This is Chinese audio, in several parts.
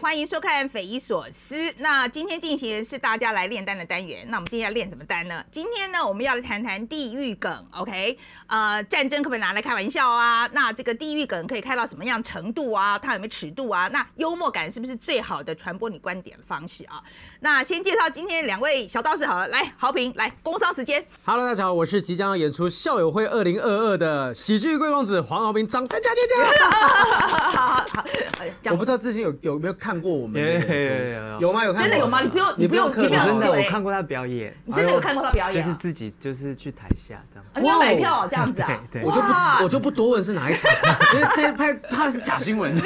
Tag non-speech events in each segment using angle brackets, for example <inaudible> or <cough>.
欢迎收看《匪夷所思》。那今天进行的是大家来炼丹的单元。那我们今天要炼什么丹呢？今天呢，我们要来谈谈地狱梗。OK，呃，战争可不可以拿来开玩笑啊？那这个地狱梗可以开到什么样程度啊？它有没有尺度啊？那幽默感是不是最好的传播你观点的方式啊？那先介绍今天两位小道士好了，来，豪平，来，工商时间。Hello，大家好，我是即将要演出《校友会二零二二》的喜剧贵公子黄豪平，掌声加加加！好好好，我不知道之前有有没有看过我们的有有演出有有有有吗？有看过真的有吗？你不用，你不用，客你不用，真的，我看过他表演，你真的有看过他表演啊？就是自己就是去台下这样。啊你要买票这样子啊？<laughs> 对对我就不我就不多问是哪一场，<laughs> 因为这一拍他是假新闻。<laughs>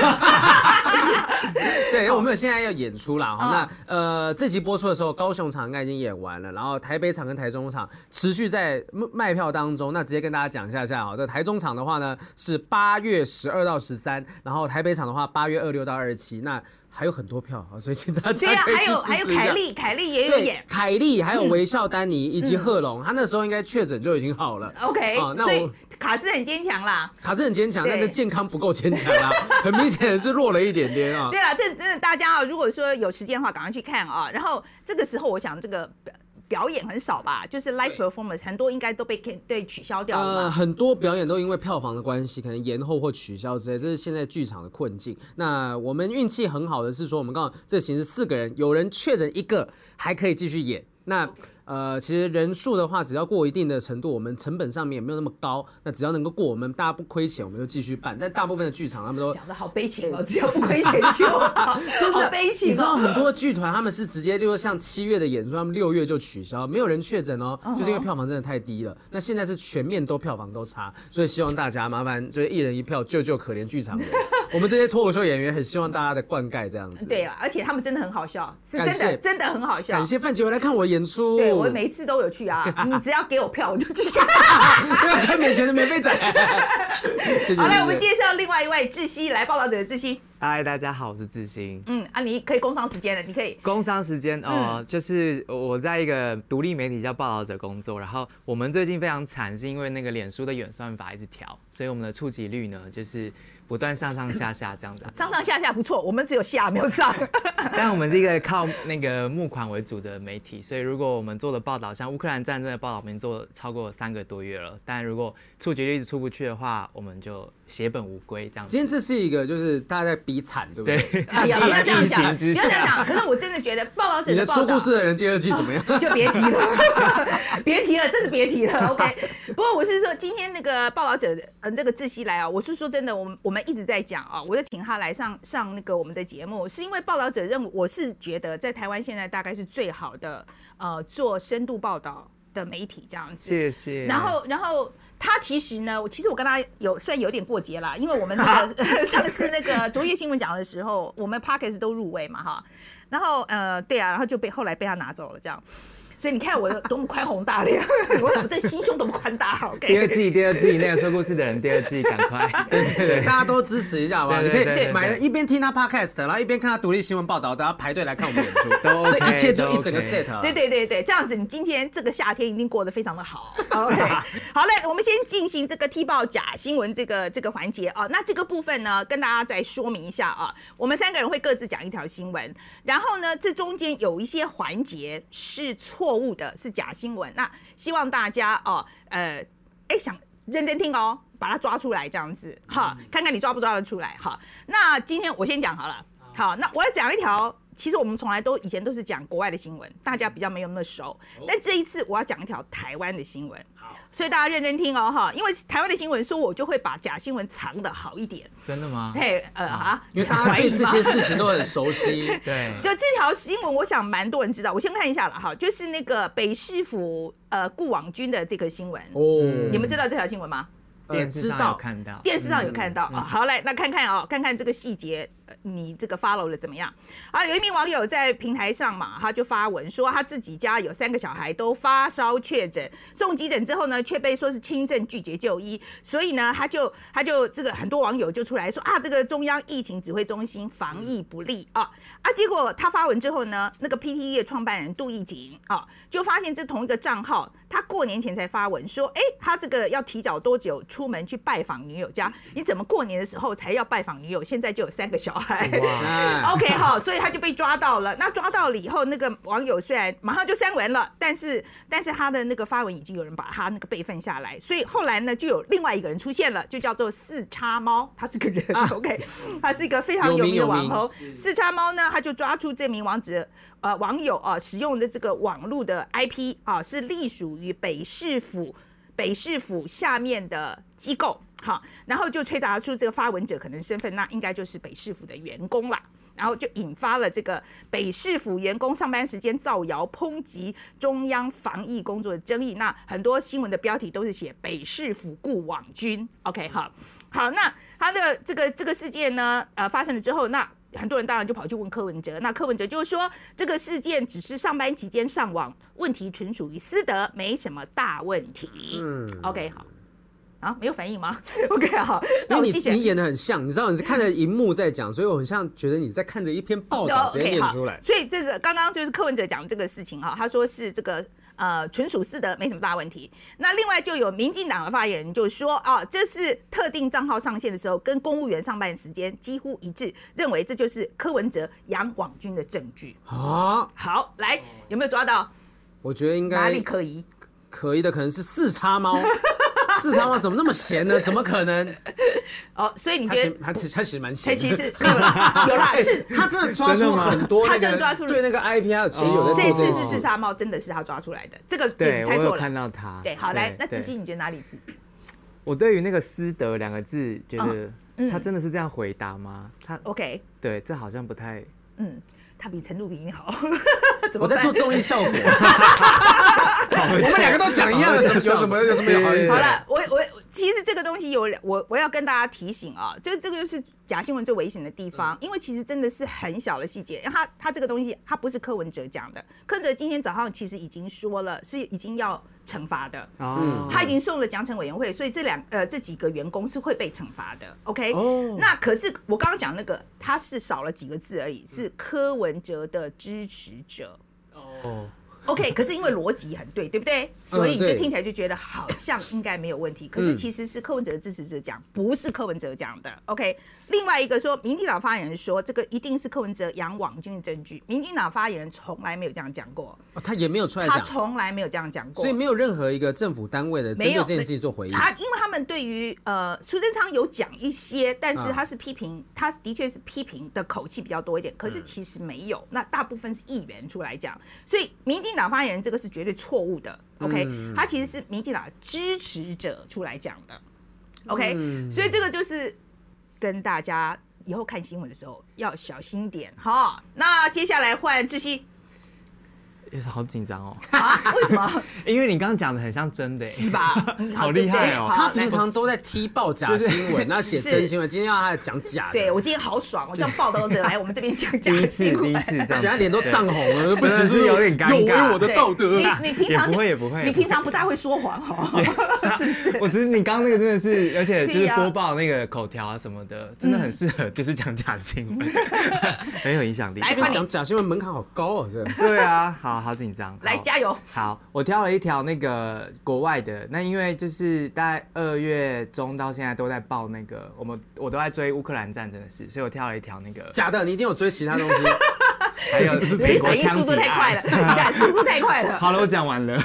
对，因为我们有现在要演出啦。哈，那呃这集播出的时候，高雄场应该已经演完了，然后台北场跟台中场持续在卖卖票当中。那直接跟大家讲一下下哈，这台中场的话呢是八月十二到十三，然后台北场的话八月二六到二十七。那还有很多票啊，<laughs> 所以请大家对啊，还有还有凯莉，凯莉也有演，。凯莉还有微笑丹尼以及贺龙，他那时候应该确诊就已经好了。OK，哦那我卡斯很坚强啦。卡斯很坚强，但是健康不够坚强啊，<laughs> 很明显是弱了一点点啊。对啊，这真的大家啊，如果说有时间的话，赶快去看啊。然后这个时候，我想这个表表演很少吧，就是 live performance 很多应该都被对取消掉了呃，很多表演都因为票房的关系，可能延后或取消之类，这是现在剧场的困境。那我们运气很好的是说，我们刚好这形式四个人，有人确诊一个还可以继续演。那呃，其实人数的话，只要过一定的程度，我们成本上面也没有那么高。那只要能够过，我们大家不亏钱，我们就继续办。但大部分的剧场他们都讲的好悲情哦，只要不亏钱就好，真的 <laughs> 悲情哦。知道很多剧团他们是直接，例如像七月的演出，他们六月就取消，没有人确诊哦，就是因为票房真的太低了。那现在是全面都票房都差，所以希望大家麻烦就是一人一票救救可怜剧场人。我们这些脱口秀演员很希望大家的灌溉这样子。对了，而且他们真的很好笑，是真的真的很好笑感。谢范杰回来看我演出。对我每一次都有去啊，<laughs> 你只要给我票我就去看。<laughs> 不要看免钱的免费仔。<laughs> 谢谢。好，来我们介绍另外一位志熙来报道者的志熙。嗨，大家好，我是志兴。嗯啊，你可以工商时间了，你可以。工商时间哦、嗯就是我在一个独立媒体叫报道者工作，然后我们最近非常惨，是因为那个脸书的演算法一直调，所以我们的触及率呢就是不断上上下下这样子。上上下下不错，我们只有下没有上。<laughs> 但我们是一个靠那个募款为主的媒体，所以如果我们做的报道，像乌克兰战争的报道，我们做超过三个多月了，但如果触及率一直出不去的话，我们就血本无归这样子今。天这是一个就是大家在比惨，对不对？<laughs> 不要这样讲，不要这样讲。可是我真的觉得报道者你的报道出故事的人第二季怎么样？<laughs> 就别提了，<laughs> 别提了，真的别提了。OK，不过我是说，今天那个报道者，嗯，这个窒息来啊，我是说真的，我们我们一直在讲啊，我就请他来上上那个我们的节目，是因为报道者认为，我是觉得在台湾现在大概是最好的呃做深度报道的媒体这样子。谢谢。然后，然后他其实呢，我其实我跟他有虽然有点过节啦，<laughs> 因为我们那个 <laughs> 上次那个卓越新闻奖的时候，我们 p o c k e t 都入围嘛哈，然后呃对啊，然后就被后来被他拿走了这样。所以你看我的多么宽宏大量，<laughs> 我怎么这心胸多么宽大第二？季，第二季那个说故事的人，第二季赶快。<laughs> 对对对。大家都支持一下好不好？你可以对对对对买了一边听他 podcast，然后一边看他独立新闻报道，大家排队来看我们演出，<laughs> 都 OK，这一切就一整个 set 啊。对对对对，这样子你今天这个夏天一定过得非常的好。OK，好嘞，我们先进行这个踢爆假新闻这个这个环节啊。那这个部分呢，跟大家再说明一下啊。我们三个人会各自讲一条新闻，然后呢，这中间有一些环节是错误的，是假新闻。那希望大家哦，呃，哎想认真听哦，把它抓出来，这样子哈，看看你抓不抓得出来哈。那今天我先讲好了，好，那我要讲一条。其实我们从来都以前都是讲国外的新闻，大家比较没有那么熟。但这一次我要讲一条台湾的新闻，所以大家认真听哦哈，因为台湾的新闻说我就会把假新闻藏的好一点。真的吗？嘿，呃啊，因为大家对这些事情都很熟悉。<laughs> 对，就这条新闻，我想蛮多人知道。我先看一下了哈，就是那个北市府呃顾网军的这个新闻，哦，你们知道这条新闻吗？呃电视上知道有看到。电视上有看到啊、好来，那看看哦，看看这个细节，呃你这个 follow 的怎么样？啊，有一名网友在平台上嘛，他就发文说他自己家有三个小孩都发烧确诊，送急诊之后呢，却被说是轻症拒绝就医，所以呢，他就他就这个很多网友就出来说啊，这个中央疫情指挥中心防疫不力啊啊，结果他发文之后呢，那个 PTE 创办人杜义景啊，就发现这同一个账号，他过年前才发文说，哎，他这个要提早多久出门去拜访女友家？你怎么过年的时候才要拜访女友？现在就有三个小小孩。哎 OK 好，所以他就被抓到了。那抓到了以后，那个网友虽然马上就删文了，但是但是他的那个发文已经有人把他那个备份下来，所以后来呢，就有另外一个人出现了，就叫做四叉猫，他是个人、<laughs> OK，他是一个非常有名的网红。四叉猫呢，他就抓出这名网址呃网友啊、使用的这个网络的 IP 啊、是隶属于北市府北市府下面的机构。好，然后就推查出这个发文者可能身份，那应该就是北市府的员工啦。然后就引发了这个北市府员工上班时间造谣抨击中央防疫工作的争议。那很多新闻的标题都是写北市府雇网军。OK，好，好，那他的这个这个事件呢，呃，发生了之后，那很多人当然就跑去问柯文哲。那柯文哲就是说，这个事件只是上班期间上网，问题纯属于私德，没什么大问题。嗯，OK，好。啊，没有反应吗？<laughs> OK，好，因为你。你演的很像，你知道你是看着荧幕在讲，所以我很像觉得你在看着一篇报道直接念出来。所以这个刚刚就是柯文哲讲这个事情哈，他说是这个呃纯属私德，没什么大问题。那另外就有民进党的发言人就说啊，这是特定账号上线的时候跟公务员上班时间几乎一致，认为这就是柯文哲杨广军的证据。啊，好，来有没有抓到我觉得应该哪里可疑？可疑的可能是四叉猫，<laughs> 四叉猫怎么那么闲呢？怎么可能？<laughs> 哦，所以你觉得他其实他其实蛮他闲的。其实没有啦，<laughs> 有啦，哎是他真的抓出真的吗很多，他真的抓出了对那个 IP，其实有在这次是自杀猫，真的是他抓出来的，这个对你猜错了看。到他。对，好来，那对子熙你觉得哪里是？我对于那个“私德”两个字，觉得嗯他真的是这样回答吗？他 OK，对，这好像不太。嗯，他比陈露比你好，<laughs> 我在做综艺效果，<laughs> 我们两个都讲一样的，什 <laughs> 么有什么有什么好意思？好了，我我其实这个东西有我我要跟大家提醒啊，这这个就是假新闻最危险的地方，因为其实真的是很小的细节。他他这个东西，他不是柯文哲讲的，柯文哲今天早上其实已经说了，是已经要惩罚的。哦，他已经送了奖惩委员会，所以这两呃这几个员工是会被惩罚的，OK？、哦那可是我刚刚讲那个，他是少了几个字而已，是柯文哲的支持者。哦，OK，<laughs> 可是因为逻辑很对，对不对？所以就听起来就觉得好像应该没有问题。可是其实是柯文哲的支持者讲，不是柯文哲讲的。OK，另外一个说，民进党发言人说这个一定是柯文哲养网军的证据，民进党发言人从来没有这样讲过，哦他也没有出来他，从来没有这样讲过所以。没有任何一个政府单位的针没有对这件事情做回应。他因为他们对于呃苏贞昌有讲一些，但是嗯他是批评，他的确是批评的口气比较多一点，可嗯是其实没有，那大部分是议员出来讲，所以民进党发言人这个是绝对错误的，OK，、他嗯其实是民进党支持者出来讲的，OK，、所以嗯这个就是跟大家以后看新闻的时候要小心点哈。那接下来换志熙好紧张哦，啊？<laughs> 为什么？<laughs> 因为你刚刚讲的很像真的，是吧？嗯 <laughs> 好厉害哦。他平常都在踢爆假新闻，那写真新闻，今天要他讲假的，对我今天好爽，我叫报道者来我们这边讲假第一次新闻。第一。次这样，人家脸都涨红了，不行，是有点尴尬。有违我的道德。你你平常就也不会也不会你平常不大会说谎哦，是不是？我只是你刚刚那个真的是，而且就是播报那个口条啊什么的，真的很适合就是讲假新闻，很有影响力。来这边讲假新闻门槛好高哦，这。对啊，好好紧张。好来加油！好，我挑了一条那个国外的，那因为就是大概二月中到现在都在报那个，我们我都在追乌克兰战争的事，所以我挑了一条那个，假的，你一定有追其他东西。还有你美国反应速度太快了，速度太快了。好了，我讲完了。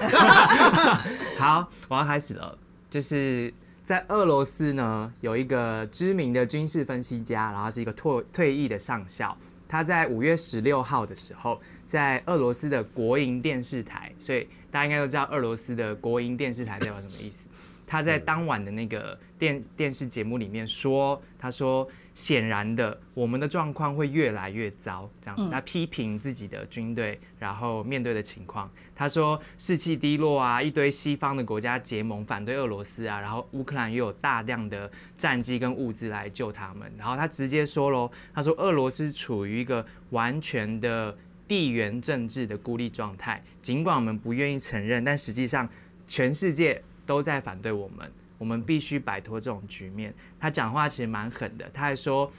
好，我要开始了。就是在俄罗斯呢，有一个知名的军事分析家，然后是一个退退役的上校。他在五月十六号的时候，在俄罗斯的国营电视台，所以大家应该都知道俄罗斯的国营电视台代表什么意思。他在当晚的那个电电视节目里面说，他说显然的，我们的状况会越来越糟，这样子。他批评自己的军队，然后面对的情况，他说士气低落啊，一堆西方的国家结盟反对俄罗斯啊，然后乌克兰又有大量的战机跟物资来救他们，然后他直接说喽，他说俄罗斯处于一个完全的地缘政治的孤立状态，尽管我们不愿意承认，但实际上全世界都在反对我们，我们必须摆脱这种局面。他讲话其实蛮狠的，他还说。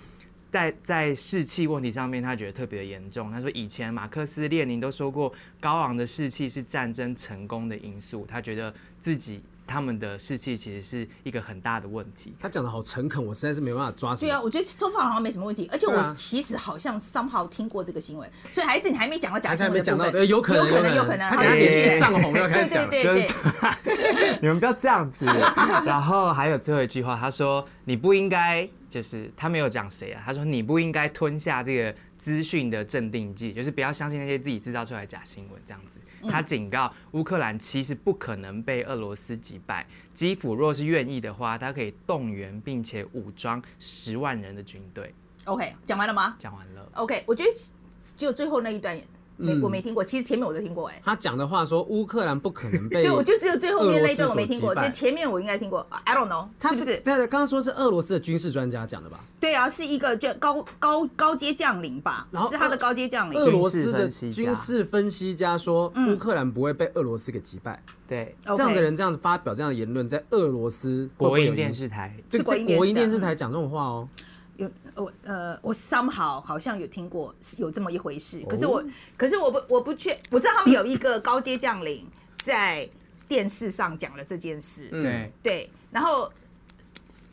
在在士气问题上面，他觉得特别的严重。他说，以前马克思列宁都说过，高昂的士气是战争成功的因素。他觉得自己他们的士气其实是一个很大的问题。他讲的好诚恳，我实在是没办法抓什么。对啊，我觉得周放好像没什么问题，而且我其实好像 somehow 听过这个新闻，所以还是你还没讲到假新闻还没讲到，闻的部分，对，有可能，有可能，有可能。好他等下解继续析涨红要开始讲。对对对对，<laughs> 你们不要这样子。<laughs> 然后还有最后一句话，他说你不应该，就是他没有讲谁啊，他说你不应该吞下这个资讯的镇定剂，就是不要相信那些自己制造出来的假新闻这样子。他警告乌克兰其实不可能被俄罗斯击败，基辅若是愿意的话，他可以动员并且武装十万人的军队。OK，讲完了吗讲完了。？OK，我觉得只有最后那一段没嗯我没听过，其实前面我都听过哎。他讲的话说，乌克兰不可能被 <laughs> 对，我就只有最后面那一段我没听过，就前面我应该听过。I don't know，他是不是？对对，刚刚说是俄罗斯的军事专家讲的吧？对啊，是一个就高高高阶将领吧然后，是他的高阶将领。俄罗斯的军事分析家说，乌克兰不会被俄罗斯给击败。对这样的人这样子发表这样的言论，在俄罗斯国营电视台。对是国营电视在国营电视台台讲这种话哦。有我呃，我 somehow 好像有听过是有这么一回哦事，可是我可是我不我不确，我知道他们有一个高阶将领在电视上讲了这件事，嗯对，对，然后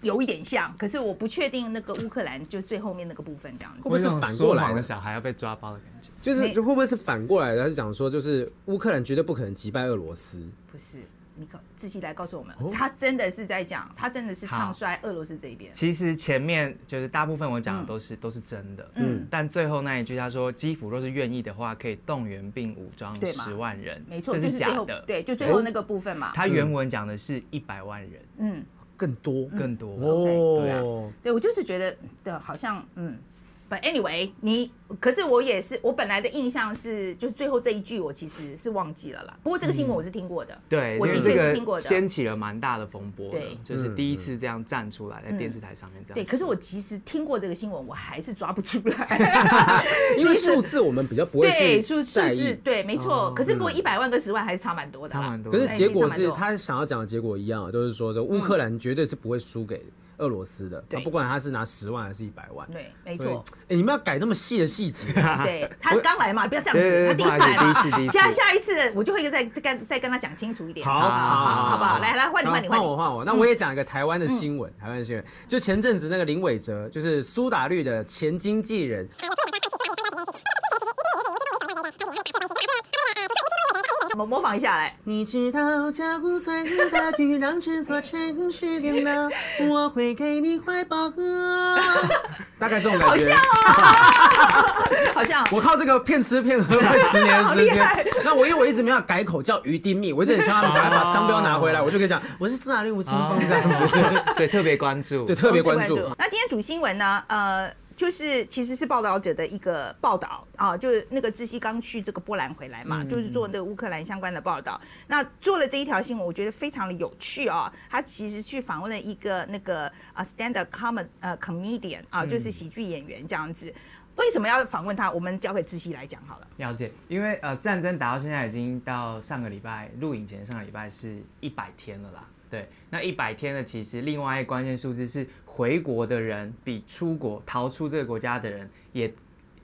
有一点像，可是我不确定那个乌克兰就最后面那个部分这样子会不。会是反过来的说谎的？小孩要被抓包的感觉。就是会不会是反过来的？他是讲说，就是乌克兰绝对不可能击败俄罗斯。不是，你告志熙来告诉我们，哦。他真的是在讲，他真的是唱衰俄罗斯这一边。其实前面就是大部分我讲的都是、都是真的，嗯。嗯，但最后那一句他说基辅若是愿意的话，可以动员并武装十万人，没错，这就是假的，对，就最后那个部分嘛。他原文讲的是一百万人，嗯，更多。更多。对啊。哦，对我就是觉得的，好像嗯。But anyway，你可是我也是，我本来的印象是，就是最后这一句我其实是忘记了啦。不过这个新闻我是听过的，对，我的确是听过的。掀起了蛮大的风波的对，就是第一次这样站出来，在电视台上面这样。对，可是我其实听过这个新闻，我还是抓不出来。<laughs> <laughs> 因为数字我们比较不会对数数，字对，没错。可是不过一百万跟十万还是差蛮多的。差蛮多可是结果是他想要讲的结果一样，就是说这乌克兰绝对是不会输给俄罗斯的，对不管他是拿十万还是一百万。对，没错。哎，你们要改那么细的细节，<laughs> 对他刚来嘛，不要这样子，他第一次来嘛第一次下下一次我就会再再跟再跟他讲清楚一点。好好好好不好？来来，换你换你换我换我。那我也讲一个台湾的新闻，台湾的新闻，就前阵子那个林伟哲，就是苏打绿的前经纪人，我们模仿一下来。你知道加固赛的大雨让这座城市颠倒，<laughs> 我会给你怀抱。<laughs> 大概这种感觉。好像 <laughs> 我靠这个骗吃骗喝快十年的时间，那我因为我一直没有改口叫于丁蜜，我一直很希望他们赶快把商标拿回来，我就可以讲我是苏打绿吴青峰这样子，所以特别关注。对，特别关注。那今天主新闻呢？呃。就是其实是报道者的一个报道啊，就是那个志熙刚去这个波兰回来嘛，就是做那个乌克兰相关的报道。那做了这一条新闻，我觉得非常的有趣啊。他其实去访问了一个那个啊 stand up com 呃 comedian 啊，就是喜剧演员这样子。为什么要访问他？我们交给志熙来讲好了。了解，因为呃，战争打到现在已经到上个礼拜录影前上个礼拜是一百天了啦。对，那一百天呢，其实另外一个关键数字是回国的人比出国逃出这个国家的人也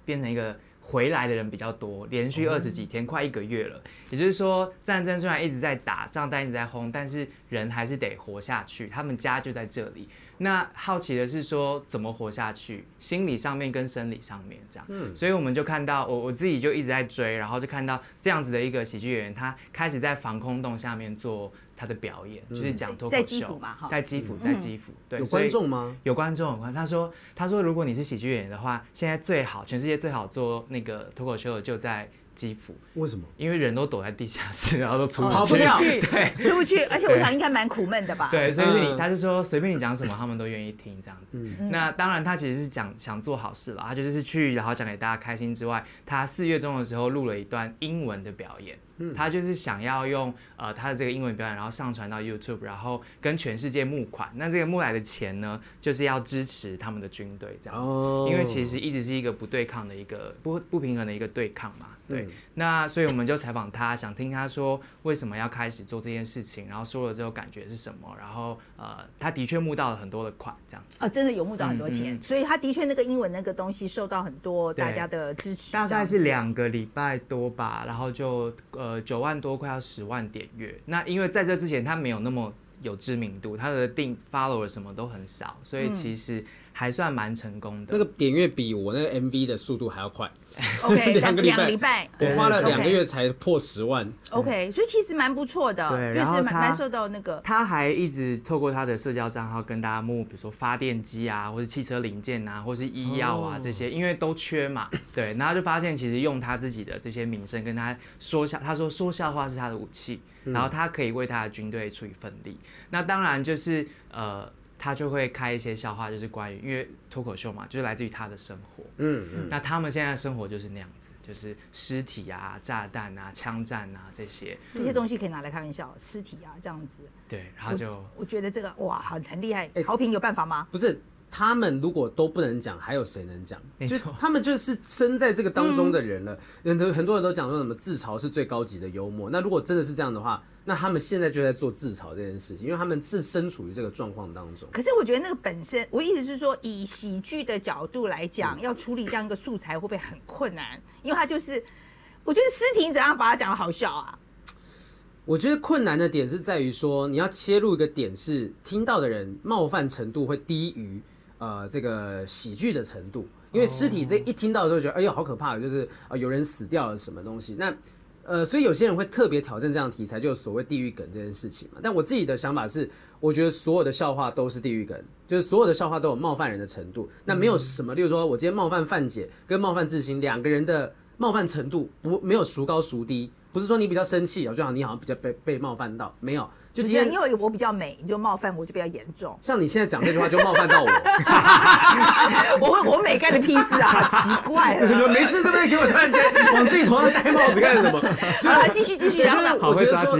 变成一个回来的人比较多，连续二十几天，快一个月了。也就是说，战争虽然一直在打，仗弹一直在轰，但是人还是得活下去，他们家就在这里。那好奇的是说怎么活下去，心理上面跟生理上面这样，嗯所以我们就看到我我自己就一直在追，然后就看到这样子的一个喜剧演员，他开始在防空洞下面做他的表演，就是讲脱口秀，在基辅嘛哈。在基辅，在基辅，对，有观众吗？有观众，有观众他说他说如果你是喜剧演员的话，现在最好全世界最好做那个脱口秀的就在基辅，为什么？因为人都躲在地下室，<laughs> 然后都出去。跑不掉。<laughs> 出去，<laughs> 出不去，而且我想应该蛮苦闷的吧？对，所以是你，嗯他就说随便你讲什么，他们都愿意听这样子。嗯。那当然，他其实是讲想做好事了，他就是去然后讲给大家开心之外，他四月中的时候录了一段英文的表演，嗯。他就是想要用呃他的这个英文表演，然后上传到 YouTube，然后跟全世界募款。那这个募来的钱呢，就是要支持他们的军队这样子，哦。因为其实一直是一个不对抗的一个不不平衡的一个对抗嘛。对，对，那所以我们就采访他，想听他说为什么要开始做这件事情，然后说了之后感觉是什么，然后呃，他的确募到了很多的款，这样子。啊，真的有募到很多嗯钱，嗯。所以他的确那个英文那个东西受到很多大家的支持，大概是两个礼拜多吧，然后就呃九万多，快要十万点阅。那因为在这之前他没有那么有知名度，他的定 follower 什么都很少，所以其实还算蛮成功的。那个点阅比我那个 MV 的速度还要快，<laughs> OK 两个礼拜两个礼拜，我花了嗯两个月才破十万。OK，所以其实蛮不错的，对就是蛮蛮受到那个他还一直透过他的社交账号跟大家募，比如说发电机啊，或者汽车零件啊，或是医药啊、哦这些，因为都缺嘛。<laughs> 对，然后就发现其实用他自己的这些名声跟他说笑，他说说笑话是他的武器，然后他可以为他的军队出一份力。那当然就是呃，他就会开一些笑话，就是关于因为脱口秀嘛，就是来自于他的生活。嗯嗯，那他们现在的生活就是那样子，就是尸体啊、炸弹啊、枪战啊这些。这些东西可以拿来开玩笑，尸体啊这样子，对，然后就我觉得这个哇很很厉害哎。豪平有办法吗？不是。他们如果都不能讲，还有谁能讲？就没错他们就是身在这个当中的人了。很多很多人都讲说什么自嘲是最高级的幽默。那如果真的是这样的话，那他们现在就在做自嘲这件事情，因为他们是身处于这个状况当中。可是我觉得那个本身，我意思是说，以喜剧的角度来讲，要处理这样一个素材会不会很困难？因为它就是，我觉得诗婷怎样把它讲的好笑啊？我觉得困难的点是在于说，你要切入一个点是听到的人冒犯程度会低于呃这个喜剧的程度，因为尸体这一听到就会觉得哎呦好可怕，就是啊、呃有人死掉了什么东西。那呃，所以有些人会特别挑战这样的题材，就是所谓地狱梗这件事情嘛。但我自己的想法是，我觉得所有的笑话都是地狱梗，就是所有的笑话都有冒犯人的程度。那没有什么，例如说我今天冒犯范姐跟冒犯志兴两个人的冒犯程度不没有孰高孰低，不是说你比较生气，就好像你好像比较被被冒犯到，没有，就今天因为我比较美，你就冒犯我就比较严重。像你现在讲这句话就冒犯到我，<laughs> 我我美干的屁事啊，奇怪。<laughs> 没事，这边给我突然间往自己头上戴帽子干什么？<laughs> 就好了，继续继续，然后呢？我觉得说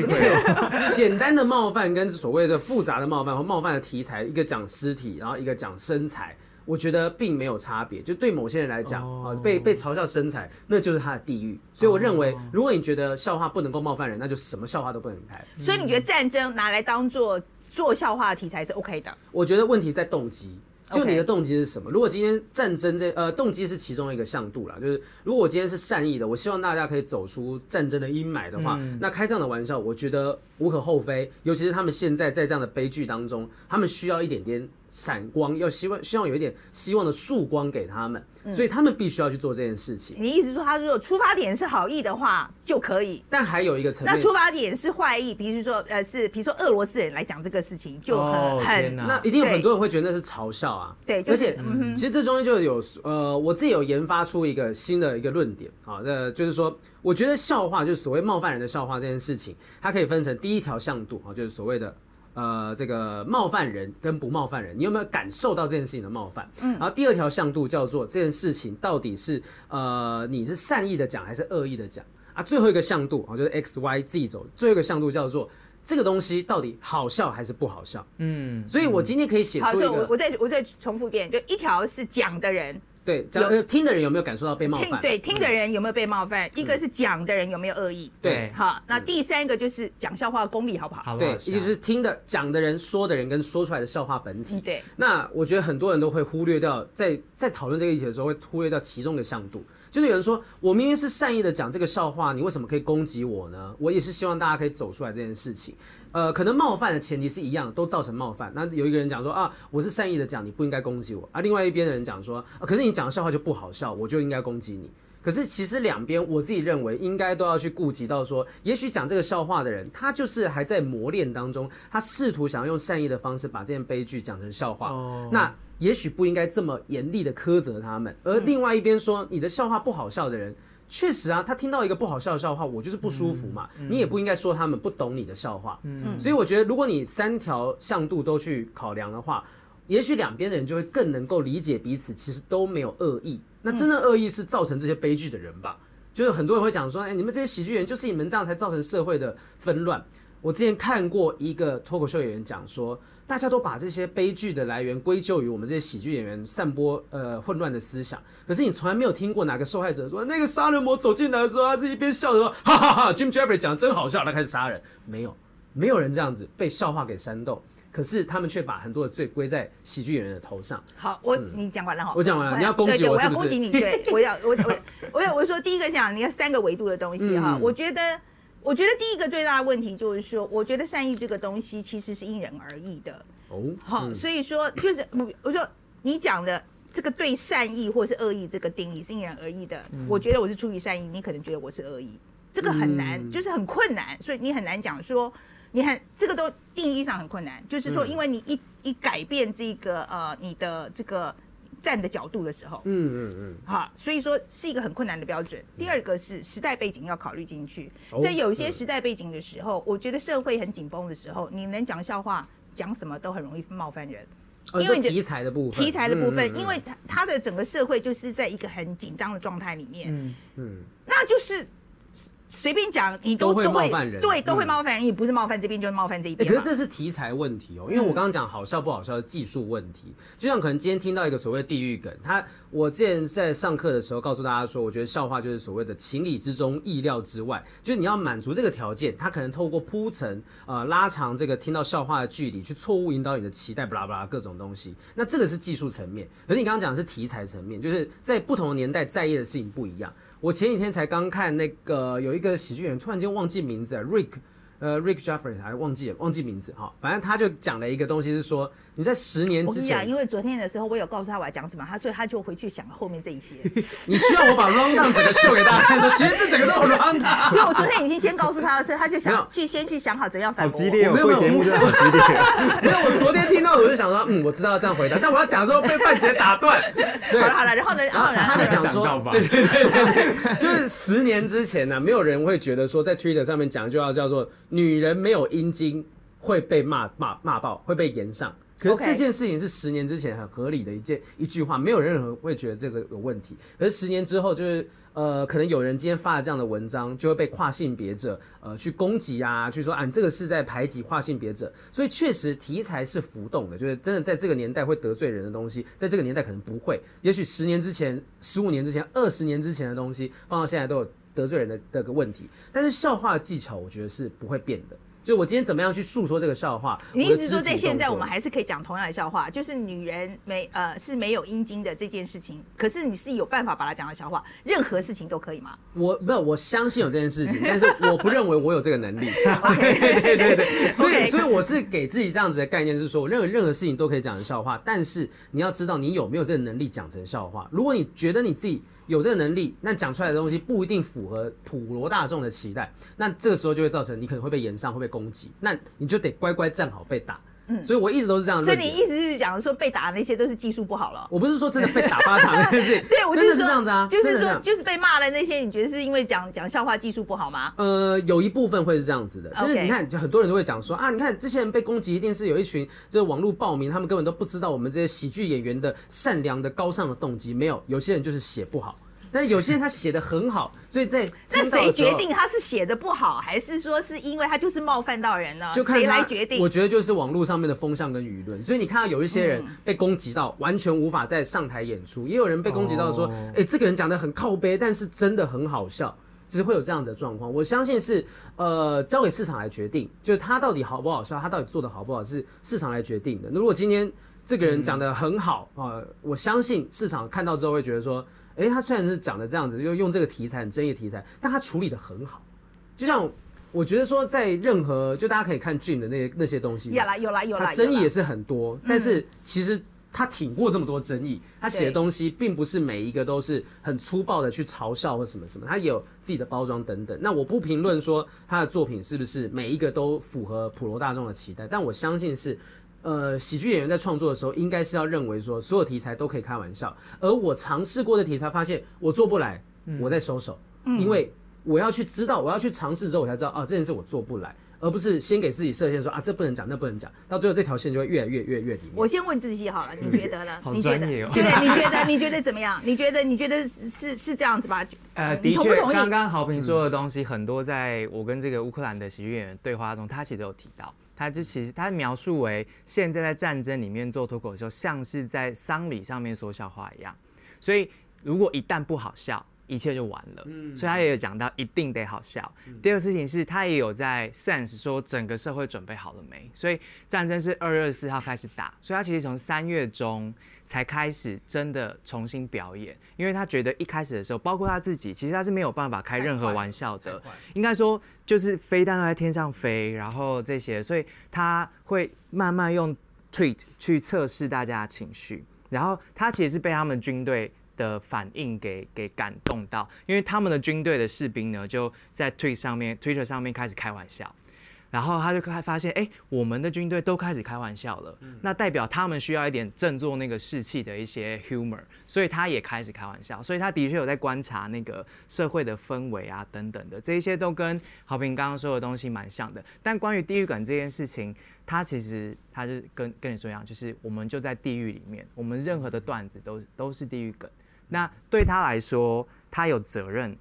简单的冒犯跟所谓的复杂的冒犯或冒犯的题材，一个讲尸体，然后一个讲身材。我觉得并没有差别，就对某些人来讲，啊、被被嘲笑身材，那就是他的地狱。所以我认为，如果你觉得笑话不能够冒犯人，那就什么笑话都不能开。所以你觉得战争拿来当做做笑话的题材是 OK 的？我觉得问题在动机，就你的动机是什么？如果今天战争这呃动机是其中一个向度啦，就是如果我今天是善意的，我希望大家可以走出战争的阴霾的话，那开这样的玩笑，我觉得无可厚非。尤其是他们现在在这样的悲剧当中，他们需要一点点闪光，要希望希望有一点希望的曙光给他们，所以他们必须要去做这件事情。你意思是说，他如果出发点是好意的话就可以？但还有一个层面，那出发点是坏意，比如说呃是，比如说俄罗斯人来讲这个事情就很、哦很那一定有很多人会觉得那是嘲笑啊。对就是而且、嗯其实这中间就有呃，我自己有研发出一个新的一个论点啊，那就是说，我觉得笑话就是所谓冒犯人的笑话这件事情，它可以分成第一条向度啊，就是所谓的。呃，这个冒犯人跟不冒犯人，你有没有感受到这件事情的冒犯？嗯，然后第二条向度叫做这件事情到底是呃你是善意的讲还是恶意的讲啊？最后一个向度啊，就是 X Y Z 轴，最后一个向度叫做这个东西到底好笑还是不好笑？嗯，所以我今天可以写好，出一个所以我我再我再重复一遍，就一条是讲的人对讲呃听的人有没有感受到被冒犯？听对听的人有没有被冒犯，一个是讲的人有没有恶意。对好，那第三个就是讲笑话的功力好不好？对，好不好笑？也就是听的、讲的人、说的人跟说出来的笑话本体。嗯，对，那我觉得很多人都会忽略掉，在在讨论这个议题的时候，会忽略掉其中的向度。就是有人说，我明明是善意的讲这个笑话，你为什么可以攻击我呢？我也是希望大家可以走出来这件事情。呃，可能冒犯的前提是一样，都造成冒犯。那有一个人讲说啊，我是善意的讲，你不应该攻击我啊。另外一边的人讲说，啊，可是你讲的笑话就不好笑，我就应该攻击你。可是其实两边，我自己认为应该都要去顾及到说，也许讲这个笑话的人，他就是还在磨练当中，他试图想要用善意的方式把这件悲剧讲成笑话。哦那也许不应该这么严厉的苛责他们。而另外一边说你的笑话不好笑的人，确实啊，他听到一个不好笑的笑话，我就是不舒服嘛。你也不应该说他们不懂你的笑话。嗯所以我觉得，如果你三条向度都去考量的话，也许两边的人就会更能够理解彼此，其实都没有恶意。那真的恶意是造成这些悲剧的人吧？就是很多人会讲说，哎、你们这些喜剧人就是你们这样才造成社会的纷乱。我之前看过一个脱口秀演员讲说，大家都把这些悲剧的来源归咎于我们这些喜剧演员散播呃混乱的思想，可是你从来没有听过哪个受害者说，那个杀人魔走进来的时候，他是一边笑着 <laughs> 说，哈哈哈，Jim Jeffrey 讲的真好笑，他开始杀人，没有，没有人这样子被笑话给煽动。可是他们却把很多的罪归在喜剧演员的头上。好，我你讲完了哈，我讲完了，你要攻击我是是？我要攻击你，对，我要我我我要我说第一个讲，你要三个维度的东西哈，我觉得我觉得第一个最大的问题就是说，我觉得善意这个东西其实是因人而异的。哦，好，所以说就是我我说你讲的这个对善意或是恶意这个定义是因人而异的。我觉得我是出于善意，你可能觉得我是恶意，这个很难，就是很困难，所以你很难讲说。你看，这个都定义上很困难，就是说，因为你一一改变这个呃你的这个站的角度的时候，嗯嗯嗯，好，所以说是一个很困难的标准。第二个是时代背景要考虑进去，在有些时代背景的时候，我觉得社会很紧绷的时候，你能讲笑话，讲什么都很容易冒犯人，因为题材的部分，题材的部分，因为它它的整个社会就是在一个很紧张的状态里面，嗯嗯，那就是。随便讲，你都会冒犯人，对，都会冒犯人。你不是冒犯这边，就是冒犯这一边。可是这是题材问题哦，因为我刚刚讲好笑不好笑的技术问题。就像可能今天听到一个所谓地狱梗，他我之前在上课的时候告诉大家说，我觉得笑话就是所谓的情理之中、意料之外，就是你要满足这个条件，他可能透过铺陈，呃，拉长这个听到笑话的距离，去错误引导你的期待，巴拉巴拉各种东西。那这个是技术层面，可是你刚刚讲的是题材层面，就是在不同的年代在意的事情不一样。我前几天才刚看那个有一个喜剧演员，突然间忘记名字，Rick，呃，Rick Jeffrey 还忘记了忘记名字哈，反正他就讲了一个东西是说。你在十年之前，因为昨天的时候我有告诉他我要讲什么，他所以他就回去想后面这一些。<laughs> 你需要我把 round down 整个秀给大家看，说 <laughs> 其实这整个都 round down。因为我昨天已经先告诉他了，所以他就想去先去想好怎样反驳。好激烈哦，没有节目就好激烈。<laughs> 没有，我昨天听到我就想说，嗯，我知道这样回答，但我要讲的时候被范姐打断。好了好了，然后呢，然后呢他就讲说，对对对，就是十年之前呢，没有人会觉得说在 Twitter 上面讲一句话叫做“女人没有阴茎会被骂骂骂爆，会被延上”。可是这件事情是十年之前很合理的一件一句话，没有任何会觉得这个有问题。可是十年之后，就是呃，可能有人今天发了这样的文章，就会被跨性别者呃去攻击啊，去说啊，你这个是在排挤跨性别者。所以确实题材是浮动的，就是真的在这个年代会得罪人的东西，在这个年代可能不会。也许十年之前、十五年之前、二十年之前的东西，放到现在都有得罪人的这个问题。但是笑话技巧，我觉得是不会变的。就我今天怎么样去诉说这个笑话？你意思说在现在我们还是可以讲同样的笑话，就是女人没呃是没有阴茎的这件事情，可是你是有办法把它讲到笑话，任何事情都可以吗？我没有，我相信有这件事情，但是我不认为我有这个能力。<laughs> <laughs> 对对对对，所以所以我是给自己这样子的概念，是说我认为任何事情都可以讲成笑话，但是你要知道你有没有这个能力讲成笑话。如果你觉得你自己。有这个能力，那讲出来的东西不一定符合普罗大众的期待，那这个时候就会造成你可能会被延上，会被攻击，那你就得乖乖站好被打。嗯，所以我一直都是这样。所以你意思是讲说被打那些都是技术不好了？我不是说真的被打巴掌 <laughs> 那些，对，我就是这样子啊，就是说就是被骂的那些，你觉得是因为讲讲笑话技术不好吗？呃，有一部分会是这样子的，就是你看，就很多人都会讲说啊，你看这些人被攻击，一定是有一群就是网络暴民，他们根本都不知道我们这些喜剧演员的善良的高尚的动机，没有，有些人就是写不好。但有些人他写的很好，所以在那谁决定他是写的不好，还是说是因为他就是冒犯到人呢？就谁来决定？我觉得就是网络上面的风向跟舆论。所以你看到有一些人被攻击到完全无法再上台演出，也有人被攻击到说，哎，这个人讲的很靠背，但是真的很好笑，只是会有这样子的状况。我相信是呃交给市场来决定，就是他到底好不好笑，他到底做的好不好是市场来决定的。如果今天这个人讲的很好啊，我相信市场看到之后会觉得说。哎，他虽然是讲的这样子，就用这个题材很争议题材，但他处理的很好。就像我觉得说，在任何就大家可以看 Jim 的那那些东西，有啦有啦有啦，争议也是很多。但是其实他挺过这么多争议，他写的东西并不是每一个都是很粗暴的去嘲笑或什么什么，他也有自己的包装等等。那我不评论说他的作品是不是每一个都符合普罗大众的期待，但我相信是。呃，喜剧演员在创作的时候，应该是要认为说，所有题材都可以开玩笑。而我尝试过的题材，发现我做不来，我在收手，因为我要去知道，我要去尝试之后，我才知道啊，这件事我做不来，而不是先给自己设限说啊，这不能讲，那不能讲，到最后这条线就会越来越越越里面。我先问自己好了，你觉得呢？好你觉得？专业哦对，你觉得？你觉得怎么样？你觉得？你觉得是是这样子吧？呃，你的确，同不同意刚刚豪平说的东西很多，在我跟这个乌克兰的喜剧演员对话中，他其实都有提到。他就其实他描述为现在在战争里面做脱口秀，像是在丧礼上面说笑话一样。所以如果一旦不好笑，一切就完了。嗯所以他也有讲到一定得好笑。第二个事情是他也有在 sense 说整个社会准备好了没？所以战争是二月四号开始打，所以他其实从三月中才开始真的重新表演，因为他觉得一开始的时候，包括他自己，其实他是没有办法开任何玩笑的。应该说就是飞弹都在天上飞，然后这些，所以他会慢慢用 tweet 去测试大家的情绪，然后他其实是被他们军队。的反应给给感动到，因为他们的军队的士兵呢，就在 tweet 上面、Twitter 上面开始开玩笑，然后他就开发现，哎、我们的军队都开始开玩笑了，那代表他们需要一点振作那个士气的一些 humor，所以他也开始开玩笑，所以他的确有在观察那个社会的氛围啊等等的，这一些都跟好评刚刚说的东西蛮像的。但关于地狱梗这件事情，他其实他就跟跟你说一样，就是我们就在地狱里面，我们任何的段子都都是地狱梗。那对他来说，他有责任。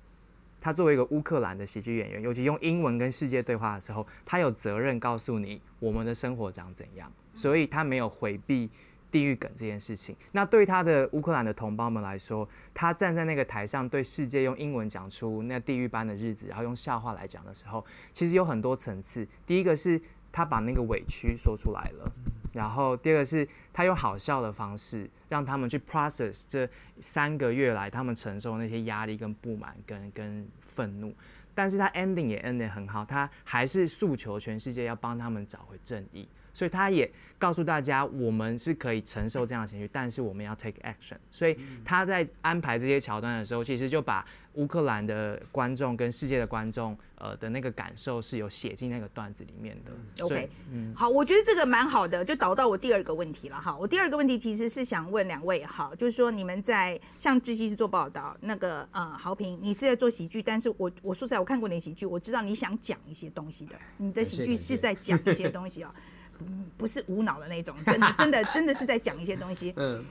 他作为一个乌克兰的喜剧演员，尤其用英文跟世界对话的时候，他有责任告诉你我们的生活长怎样，所以他没有回避地狱梗这件事情。那对他的乌克兰的同胞们来说，他站在那个台上对世界用英文讲出那地狱般的日子，然后用笑话来讲的时候，其实有很多层次。第一个是他把那个委屈说出来了。然后第二个是他用好笑的方式让他们去 process 这三个月来他们承受那些压力跟不满跟跟愤怒，但是他 ending 也 ending 很好，他还是诉求全世界要帮他们找回正义，所以他也告诉大家我们是可以承受这样的情绪，但是我们要 take action。所以他在安排这些桥段的时候，其实就把乌克兰的观众跟世界的观众呃的那个感受是有写进那个段子里面的。OK，嗯好，我觉得这个蛮好的，就导到我第二个问题了哈。我第二个问题其实是想问两位哈，就是说你们在像志熙是做报道，那个呃豪平你是在做喜剧，但是我我说实在我看过你的喜剧，我知道你想讲一些东西的，你的喜剧是在讲一些东西哦，嗯 <laughs> 不是无脑的那种，真的真的真的是在讲一些东西。<laughs> 嗯，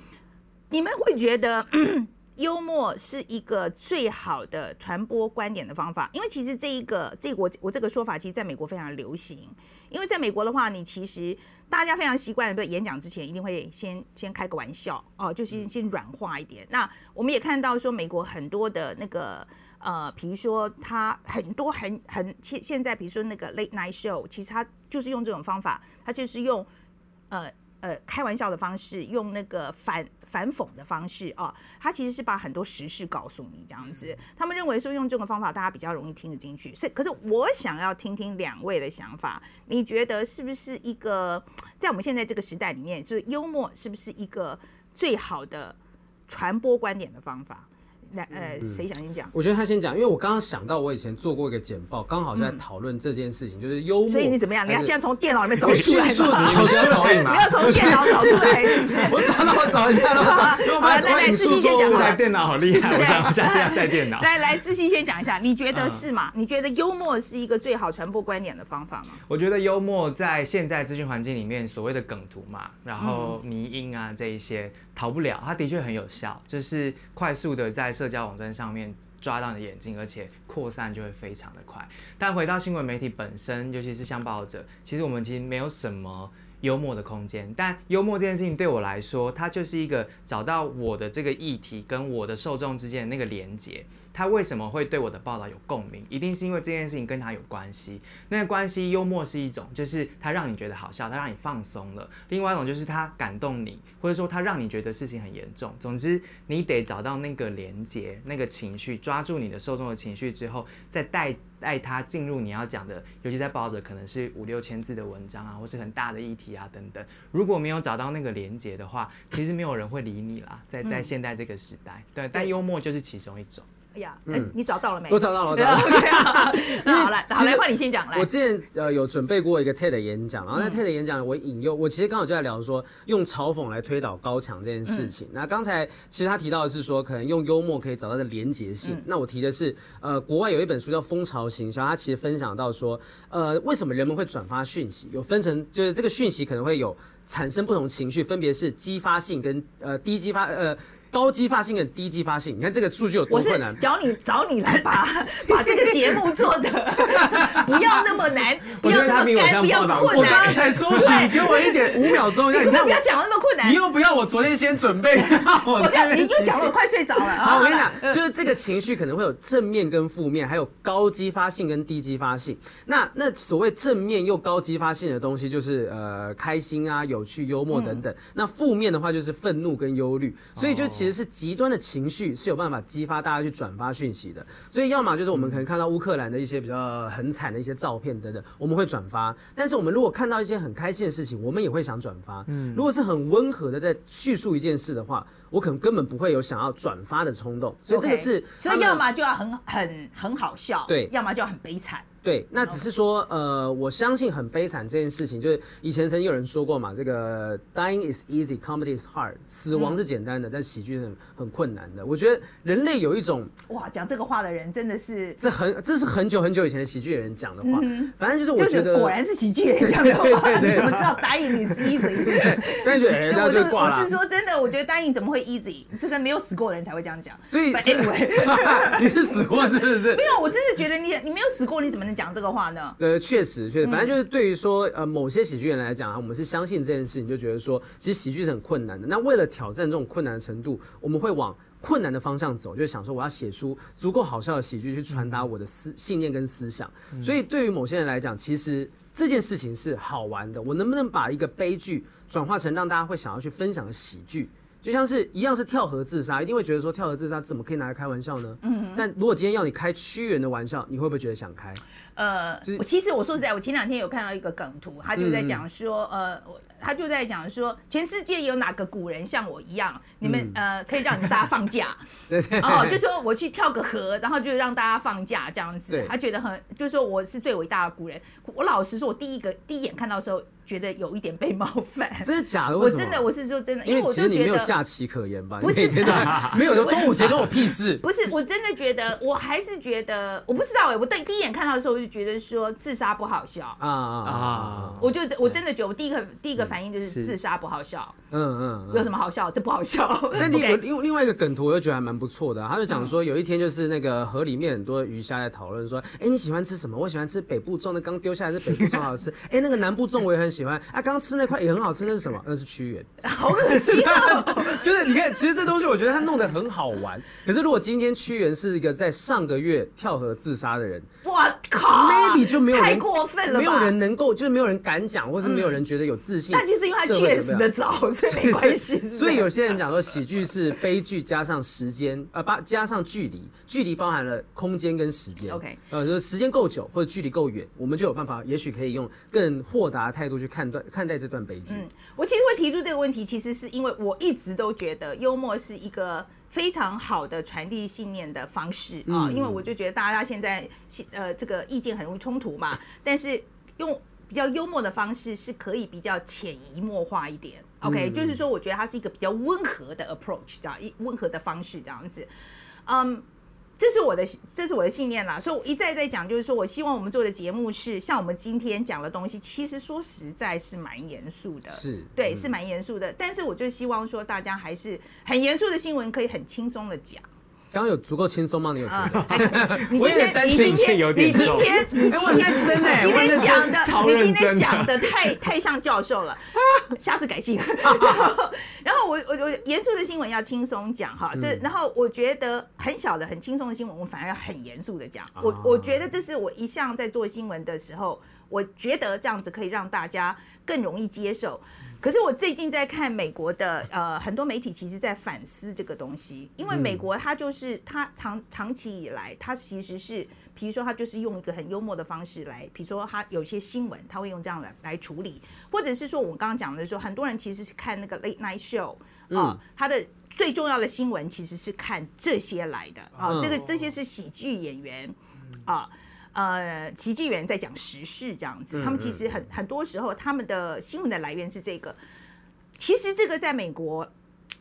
你们会觉得 <clears throat> 幽默是一个最好的传播观点的方法？因为其实这一个，这我我这个说法，其实在美国非常流行。因为在美国的话，你其实大家非常习惯，比如演讲之前一定会先先开个玩笑哦，就是先软化一点。那我们也看到说，美国很多的那个呃，比如说他很多很很现现在，比如说那个 late night show，其实他就是用这种方法，他就是用呃呃开玩笑的方式，用那个反反讽的方式哦，他其实是把很多实事告诉你这样子。他们认为说用这种方法，大家比较容易听得进去。所以，可是我想要听听两位的想法，你觉得是不是一个在我们现在这个时代里面，就是幽默是不是一个最好的传播观点的方法？来，呃，谁想先讲？我觉得他先讲，因为我刚刚想到我以前做过一个简报，刚好在讨论这件事情，就是幽默。所以你怎么样？你要还是现在从电脑里面找我出来迅速吗？找出来 <laughs> 你要从电脑找出来，是不是？我找，那我找一下，那我找，来来把我引自信先讲电脑好厉害，我想我下次要带电脑。<laughs> 来来，自信先讲一下，你觉得嗯是吗？你觉得幽默是一个最好传播观点的方法吗？我觉得幽默在现在资讯环境里面，所谓的梗图嘛，然后迷音啊这一些逃不了，它的确很有效，就是快速的在社交网站上面抓到你的眼睛，而且扩散就会非常的快。但回到新闻媒体本身，尤其是像报者，其实我们其实没有什么。幽默的空间，但幽默这件事情对我来说，它就是一个找到我的这个议题跟我的受众之间的那个连接。他为什么会对我的报道有共鸣？一定是因为这件事情跟他有关系。那个关系，幽默是一种，就是他让你觉得好笑，他让你放松了；另外一种就是他感动你，或者说他让你觉得事情很严重。总之，你得找到那个连接、那个情绪，抓住你的受众的情绪之后，再带带他进入你要讲的，尤其在报纸可能是五六千字的文章啊，或是很大的议题啊等等。如果没有找到那个连接的话，其实没有人会理你啦。在在现在这个时代，对，但幽默就是其中一种。哎呀，哎，你找到了没？我找到了，我找到了。<laughs> 那 <laughs> 好了，好来换你先讲来我。之前呃有准备过一个 TED 演讲，然后在 TED 演讲我引用，我其实刚好就在聊说用嘲讽来推倒高墙这件事情。那刚才其实他提到的是说，可能用幽默可以找到的连结性。那我提的是，呃，国外有一本书叫《蜂巢行销》，它其实分享到说，呃，为什么人们会转发讯息，有分成就是这个讯息可能会有产生不同情绪，分别是激发性跟呃低激发呃。高激发性跟低激发性，你看这个数据有多困难？找你找你来把把这个节目做的 <laughs> 不要那么难，<laughs> 不要那么干，不要困我刚刚。才搜寻，你给我一点五秒钟，让你不要讲那么困难你。又不要我昨天先准备，<laughs> 我这样你又讲了，我快睡着了。好，我跟你讲，就是这个情绪可能会有正面跟负面，还有高激发性跟低激发性。那那所谓正面又高激发性的东西，就是呃开心啊、有趣、幽默等等。那负面的话就是愤怒跟忧虑。所以就其实是极端的情绪是有办法激发大家去转发讯息的。所以要么就是我们可能看到乌克兰的一些比较很惨的一些照片等等，我们会转发。但是我们如果看到一些很开心的事情，我们也会想转发。嗯如果是很温和的在叙述一件事的话，我可能根本不会有想要转发的冲动。所以这个是所以要么就要很很很好笑，对要么就要很悲惨。对，那只是说，呃，我相信很悲惨这件事情，就是以前曾经有人说过嘛，这个 dying is easy, comedy is hard，死亡是简单的，但喜剧是很很困难的。我觉得人类有一种，哇，讲这个话的人真的是，这很这是很久很久以前的喜剧演员讲的话，反正就是我觉得，果然是喜剧演员讲的话，对对对你怎么知道答应你是 easy？<laughs> 但是我就就挂了我是。说真的，我觉得答应怎么会 easy？这个没有死过的人才会这样讲。所以 But anyway，<laughs> 你是死过是不是没？有，我真的觉得你你没有死过，你怎么能讲这个话呢？呃，确实，确实，嗯反正就是对于说，呃，某些喜剧人来讲啊，我们是相信这件事情，就觉得说，其实喜剧是很困难的。那为了挑战这种困难的程度，我们会往困难的方向走，就是想说，我要写出足够好笑的喜剧去传达我的思信念跟思想。所以对于某些人来讲，其实这件事情是好玩的。我能不能把一个悲剧转化成让大家会想要去分享的喜剧？就像是一样是跳河自杀，一定会觉得说跳河自杀怎么可以拿来开玩笑呢？嗯，但如果今天要你开屈原的玩笑，你会不会觉得想开？呃就是，我其实我说实在，我前两天有看到一个梗图，他就嗯在讲说，呃，我他就在讲说，全世界有哪个古人像我一样，你们、呃可以让你们大家放假。<laughs> 对。对哦，就说我去跳个河，然后就让大家放假这样子。对，他觉得很，就是说我是最伟大的古人。我老实说，我第一个第一眼看到的时候，觉得有一点被冒犯。<laughs> 真的假的？我真的我是说真的，因为其实你就觉得没有假期可言吧？不是你每天都 <laughs> 没有说端午节跟我屁事。<laughs> 不是，我真的觉得，我还是觉得，我不知道哎、我第第一眼看到的时候，我就觉得说自杀不好笑。啊啊我就我真的觉得，我第一个第一个反应就是是自杀不好笑，嗯嗯。有什么好笑？这不好笑。那另有另另外一个梗图，我就觉得还蛮不错的啊。他就讲说，有一天就是那个河里面很多鱼虾在讨论说，哎，你喜欢吃什么？我喜欢吃北部种的，刚丢下来是北部种好吃。哎，那个南部种我也很喜欢。啊，刚吃那块也很好吃，那是什么？<laughs> 那是屈原。好恶心啊！<laughs> 就是你看，其实这东西我觉得他弄得很好玩。可是如果今天屈原是一个在上个月跳河自杀的人，哇靠 maybe 就没有太过分了吧？没有人能够，就是没有人敢讲，或是没有人觉得有自信。但其实因为他确实的早，所以没关系。<laughs> 所以有些人讲说，喜剧是悲剧加上时间，呃，把加上距离，距离包含了空间跟时间。OK 呃，就是时间够久或者距离够远，我们就有办法，也许可以用更豁达的态度去看断看待这段悲剧。嗯，我其实会提出这个问题，其实是因为我一直都觉得幽默是一个非常好的传递信念的方式啊、嗯因为我就觉得大家现在呃这个意见很容易冲突嘛，<laughs> 但是用比较幽默的方式是可以比较潜移默化一点。OK，、就是说我觉得它是一个比较温和的 approach，这样一温和的方式这样子，嗯。这是我的，这是我的信念啦，所以我一再在讲，就是说我希望我们做的节目是像我们今天讲的东西，其实说实在是蛮严肃的，是对，嗯是蛮严肃的。但是我就希望说，大家还是很严肃的新闻可以很轻松的讲。刚刚有足够轻松吗？你有觉啊得？<laughs> 你我今天，有点担心你今天，有点你今天，你哎，我很认真哎，今天讲的，你今天讲的太太像教授了，<laughs> 下次改进。然后，然后我我我严肃的新闻要轻松讲哈，这然后我觉得很小的很轻松的新闻，我反而很严肃的讲。我我觉得这是我一向在做新闻的时候，我觉得这样子可以让大家更容易接受。可是我最近在看美国的呃很多媒体，其实在反思这个东西，因为美国它就是它长长期以来，它其实是，比如说它就是用一个很幽默的方式来，比如说它有些新闻，它会用这样来来处理，或者是说我刚刚讲的说，很多人其实是看那个 late night show 啊、它的。最重要的新闻其实是看这些来的啊，嗯这个这些是喜剧演员啊。呃，喜剧演员在讲时事这样子，他们其实很很多时候他们的新闻的来源是这个。其实这个在美国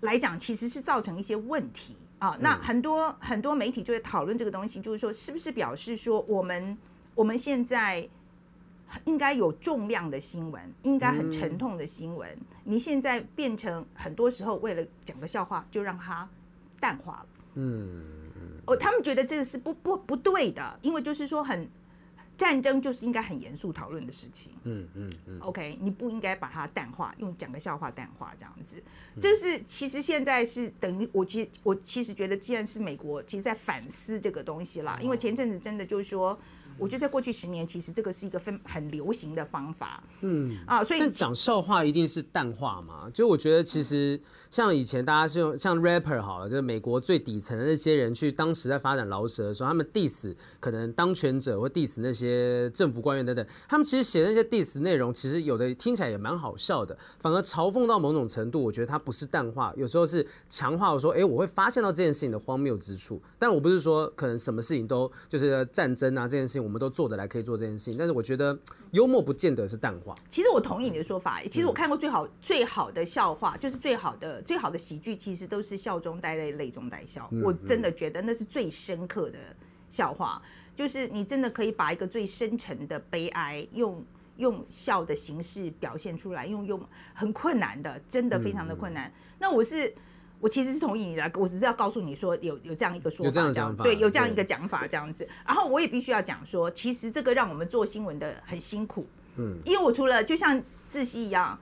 来讲，其实是造成一些问题啊。那很多很多媒体就会讨论这个东西，就是说是不是表示说我们我们现在应该有重量的新闻，应该很沉痛的新闻，你现在变成很多时候为了讲个笑话就让它淡化了。嗯，哦，他们觉得这个是不不不对的，因为就是说很战争就是应该很严肃讨论的事情。嗯嗯嗯，OK，你不应该把它淡化，用讲个笑话淡化这样子。这是其实现在是等于我其实我其实觉得，既然是美国，其实在反思这个东西啦。因为前阵子真的就是说，我觉得在过去十年，其实这个是一个分很流行的方法。嗯啊，所以但讲笑话一定是淡化嘛？就我觉得其实像以前大家是用像 rapper 好了，就是美国最底层的那些人去当时在发展饶舌的时候，他们 diss 可能当权者或 diss 那些政府官员等等，他们其实写那些 diss 内容，其实有的听起来也蛮好笑的，反而嘲讽到某种程度，我觉得它不是淡化，有时候是强化我说，哎、我会发现到这件事情的荒谬之处。但我不是说可能什么事情都就是战争啊这件事情我们都做得来可以做这件事情，但是我觉得幽默不见得是淡化。其实我同意你的说法。其实我看过最好最好的笑话，就是最好的最好的喜剧，其实都是笑中带泪，泪中带笑。我真的觉得那是最深刻的笑话，就是你真的可以把一个最深沉的悲哀用。用笑的形式表现出来，用用很困难的，真的非常的困难。那我是我其实是同意你的，我只是要告诉你说有有这样一个说法这样对，有这样一个讲法这样子。然后我也必须要讲说，其实这个让我们做新闻的很辛苦，嗯，因为我除了就像窒息一样。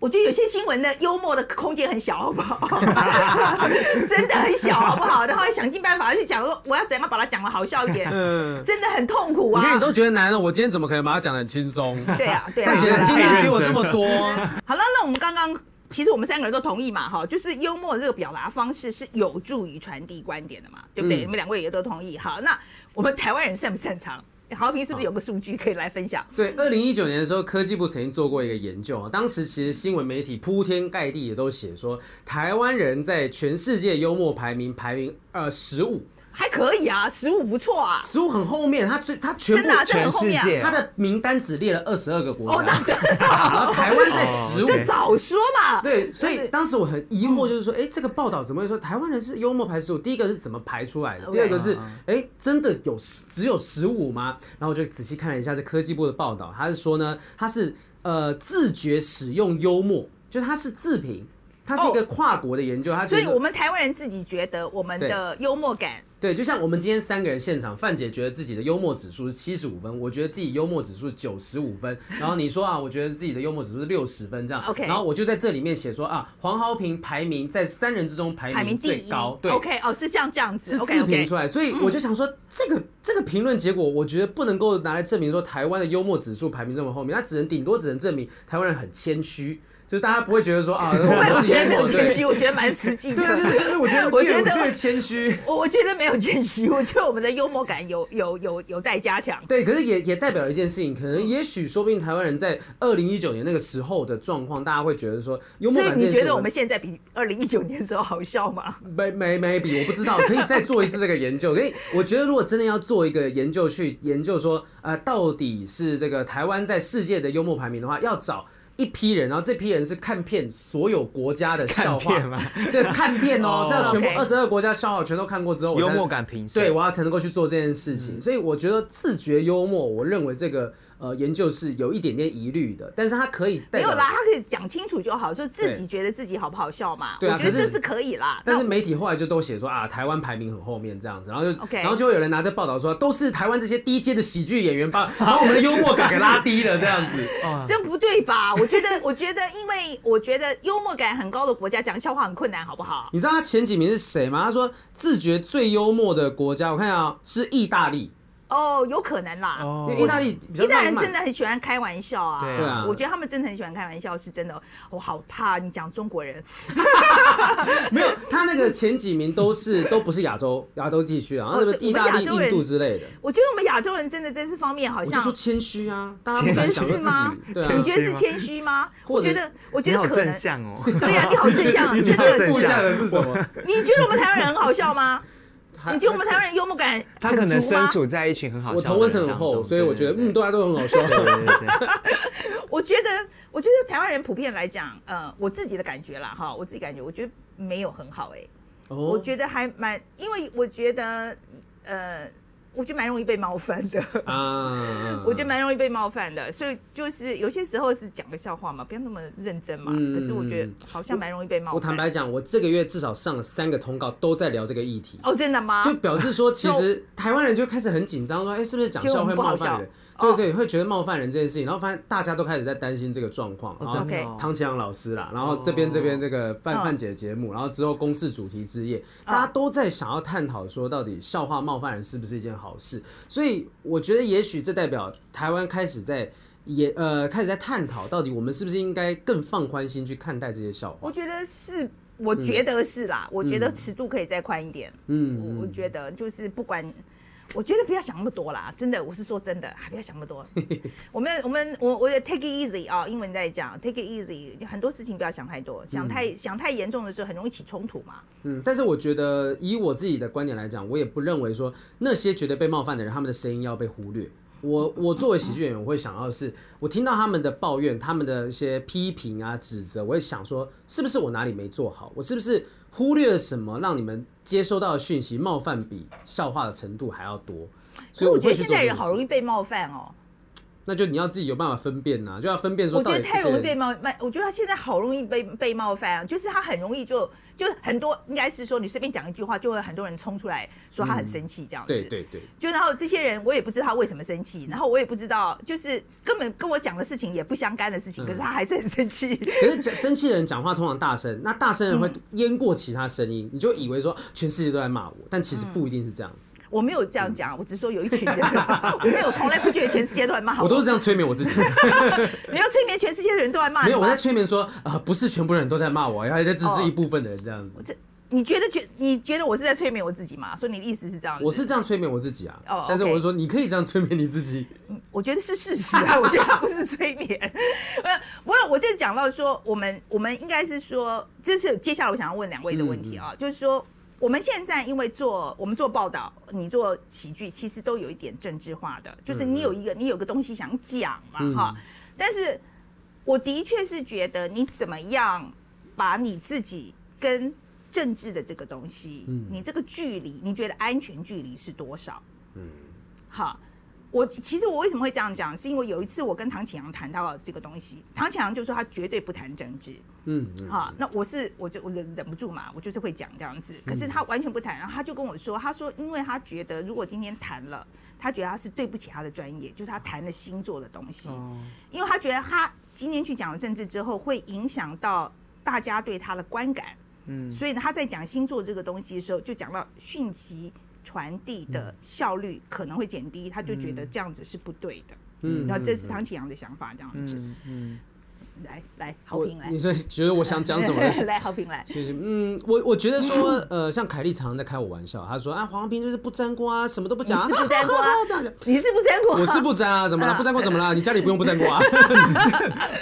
我觉得有些新闻的幽默的空间很小，好不好？<laughs> 真的很小，好不好？然后想尽办法去讲说，我要怎样把它讲的好笑一点，嗯。真的很痛苦啊！你看，你都觉得难了，我今天怎么可能把它讲的很轻松？对啊，对啊。但其实经历比我这么多，<laughs> 好了，那我们刚刚其实我们三个人都同意嘛，哈，就是幽默这个表达方式是有助于传递观点的嘛，对不对？嗯你们两位也都同意。好，那我们台湾人擅不擅长？豪平是不是有个数据可以来分享？对，二零一九年的时候，科技部曾经做过一个研究啊，当时其实新闻媒体铺天盖地也都写说，台湾人在全世界幽默排名排名呃十五，还可以啊，十五不错啊，十五很后面，他最他全部全世界啊。他的名单只列了二十二个国哦，那 <laughs> 家，然后台湾在十五。那早说嘛。对，所以就是当时我很疑惑，就是说，哎、这个报道怎么会说台湾人是幽默排十五？第一个是怎么排出来的第二个是，哎、真的有只有十五吗？然后我就仔细看了一下这科技部的报道，他是说呢，他是呃自觉使用幽默，就是它是自评，它是一个跨国的研究，它哦所以我们台湾人自己觉得我们的幽默感。对，就像我们今天三个人现场，范姐觉得自己的幽默指数是七十五分，我觉得自己幽默指数是九十五分，然后你说啊，我觉得自己的幽默指数是六十分这样 OK 然后我就在这里面写说啊，黄豪平排名在三人之中排排名最高，对。OK，哦，是这样这样子。是自评出。来，所以我就想说，这个这个评论结果，我觉得不能够拿来证明说台湾的幽默指数排名这么后面，它只能顶多只能证明台湾人很谦虚，就是大家不会觉得说啊，<laughs> 我我觉得没有谦虚，我觉得蛮实际的。对啊，就是就是我觉得越我觉得越谦虚，我我觉得没有谦虚，我觉得我们的幽默感有有有有待加强。对，可是也也代表了一件事情，可能也许说不定台湾人在二零一九年那个时候的状况，大家会觉得说幽默所以感这件事。你觉得我们现在比二零一九年的时候好笑吗？没没 maybe 我不知道，可以再做一次这个研究。<laughs> 可以，我觉得如果真的要做一个研究去研究说，呃，到底是这个台湾在世界的幽默排名的话，要找。一批人，然后这批人是看遍所有国家的笑话。<laughs> 对，看遍哦，哦。是要全部二十二国家笑话全都看过之后，我才幽默感评对，我要才能够去做这件事嗯。情。所以我觉得自觉幽默，我认为这个呃研究是有一点点疑虑的，但是他可以没有啦，他可以讲清楚就好，就自己觉得自己好不好笑嘛。对啊我觉得这是可以啦。但是媒体后来就都写说啊，台湾排名很后面这样子，然后就 OK 然后就会有人拿着报道说，都是台湾这些低阶的喜剧演员把 <laughs> 把我们的幽默感给拉低了这样子。<laughs> 哦这不对吧？我觉得，我觉得，因为我觉得幽默感很高的国家讲笑话很困难，好不好？你知道他前几名是谁吗？他说自觉最幽默的国家，我看一下啊、是意大利。哦，有可能啦。哦因为意大利比较意大利人浪漫真的很喜欢开玩笑啊，对啊我觉得他们真的很喜欢开玩笑，是真的。我好怕你讲中国人，<laughs> 没有，他那个前几名都是都不是亚洲亚洲地区啊，然后哦是什么意大利、我们亚洲人印度之类的。我觉得我们亚洲人真的在这方面好像我就说，谦虚啊，大家不你觉得敢想说自是吗己，对啊你，觉得是谦虚吗？或者我觉得，我觉你好正得可能。向哦。对呀、你好正向啊，<laughs> 真好的正向的是什么？你觉得我们台湾人很好笑吗？你觉得我们台湾人幽默感他可能？身处在一群很好笑的我头文层很厚，所以我觉得嗯，大家都很好笑。<laughs> 我觉得，我觉得台湾人普遍来讲，呃，我自己的感觉啦，哈，我自己感觉，我觉得没有很好、哎、我哦觉得还蛮，因为我觉得，呃，我觉得蛮容易被冒犯的。啊，<laughs> 我觉得蛮容易被冒犯的，所以就是有些时候是讲个笑话嘛，不要那么认真嘛。嗯可是我觉得好像蛮容易被冒犯。我坦白讲，我这个月至少上了三个通告，都在聊这个议题。哦，真的吗？就表示说，其实台湾人就开始很紧张，说，哎、是不是讲笑会冒犯人？对对，会觉得冒犯人这件事情，然后发现大家都开始在担心这个状况。OK 哦汤启阳老师啦，然后这边这边这个范嗯范姐的节目，然后之后公视主题之夜，大家都在想要探讨说，到底笑话冒犯人是不是一件好事？所以我觉得，也许这代表台湾开始在也呃开始在探讨，到底我们是不是应该更放宽心去看待这些笑话我？觉得是，我觉得是啦，我觉得尺度可以再宽一点。嗯我我觉得就是不管。我觉得不要想那么多啦，真的，我是说真的，还不要想那么多。<laughs> 我们我们我我觉得 take it easy 啊、英文在讲 take it easy，很多事情不要想太多，想太、想太严重的时候很容易起冲突嘛。嗯，但是我觉得以我自己的观点来讲，我也不认为说那些觉得被冒犯的人，他们的声音要被忽略。我我作为喜剧演员，我会想要的是，我听到他们的抱怨，他们的一些批评啊、指责，我会想说，是不是我哪里没做好？我是不是忽略了什么，让你们接收到的讯息冒犯比笑话的程度还要多？所以我觉得现在人好容易被冒犯哦。那就你要自己有办法分辨呐、就要分辨说我觉得太容易被冒犯，我觉得他现在好容易被被冒犯啊，就是他很容易就就很多，应该是说你随便讲一句话，就会很多人冲出来说他很生气这样子。对对对，就然后这些人我也不知道他为什么生气，然后我也不知道，就是根本跟我讲的事情也不相干的事情，可是他还是很生气。可是讲生气的人讲话通常大声，那大声人会淹过其他声音，你就以为说全世界都在骂我，但其实不一定是这样子。我没有这样讲，我只是说有一群人，<laughs> 我没有从来不觉得全世界都在骂我我都是这样催眠我自己，<laughs> 你要催眠全世界的人都在骂你没有我在？催眠说，呃，不是全部人都在骂我，然后这只是一部分的人这样子。这你觉得觉你觉得我是在催眠我自己吗？所以你的意思是这样子？我是这样催眠我自己啊哦，但是我是说你可以这样催眠你自己。我觉得是事实啊，<laughs> 我觉得不是催眠。呃，我我这讲到说，我们我们应该是说，这是接下来我想要问两位的问题啊，就是说。我们现在因为做我们做报道，你做喜剧，其实都有一点政治化的，就是你有一个你有个东西想讲嘛哈。但是我的确是觉得，你怎么样把你自己跟政治的这个东西，你这个距离，你觉得安全距离是多少？嗯好，我其实我为什么会这样讲，是因为有一次我跟唐启阳谈到这个东西，唐启阳就说他绝对不谈政治，嗯，嗯。哈，那我是我就我忍忍不住嘛，我就是会讲这样子，可是他完全不谈，然后他就跟我说，他说因为他觉得如果今天谈了，他觉得他是对不起他的专业，就是他谈了星座的东西，因为他觉得他今天去讲了政治之后，会影响到大家对他的观感，嗯，所以呢，他在讲星座这个东西的时候，就讲到讯息传递的效率可能会减低，他就觉得这样子是不对的，嗯然后这是唐启阳的想法，这样子，嗯嗯，来来，好我评来你，说觉得我想讲什么？<laughs> 来，好评来。其实，嗯，我我觉得说，<laughs> 呃，像凯莉常常在开我玩笑，她说啊，黄平就是不沾瓜，什么都不讲，你是不沾瓜 <laughs> 这样讲。你是不沾过？我是不沾啊，怎么了？不沾瓜怎么了？你家里不用不沾瓜啊？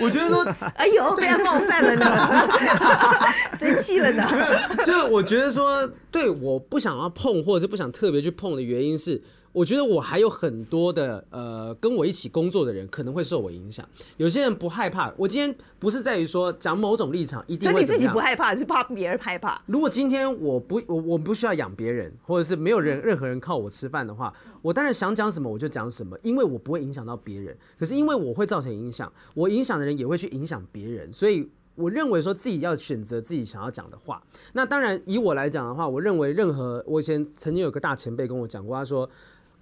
我觉得说，哎呦，被他冒犯了呢，生气了呢。就是我觉得说，对，我不想要碰，或者是不想特别去碰的原因是，我觉得我还有很多的呃，跟我一起工作的人可能会受我影响。有些人不害怕，我今天不是在于说讲某种立场一定所以你自己不害怕，是怕别人害怕。如果今天我不我我不需要养别人，或者是没有人任何人靠我吃饭的话，我当然想讲什么我就讲什么，因为我不会影响到别人。可是因为我会造成影响，我影响的人也会去影响别人，所以我认为说自己要选择自己想要讲的话。那当然以我来讲的话，我认为任何我以前曾经有个大前辈跟我讲过，他说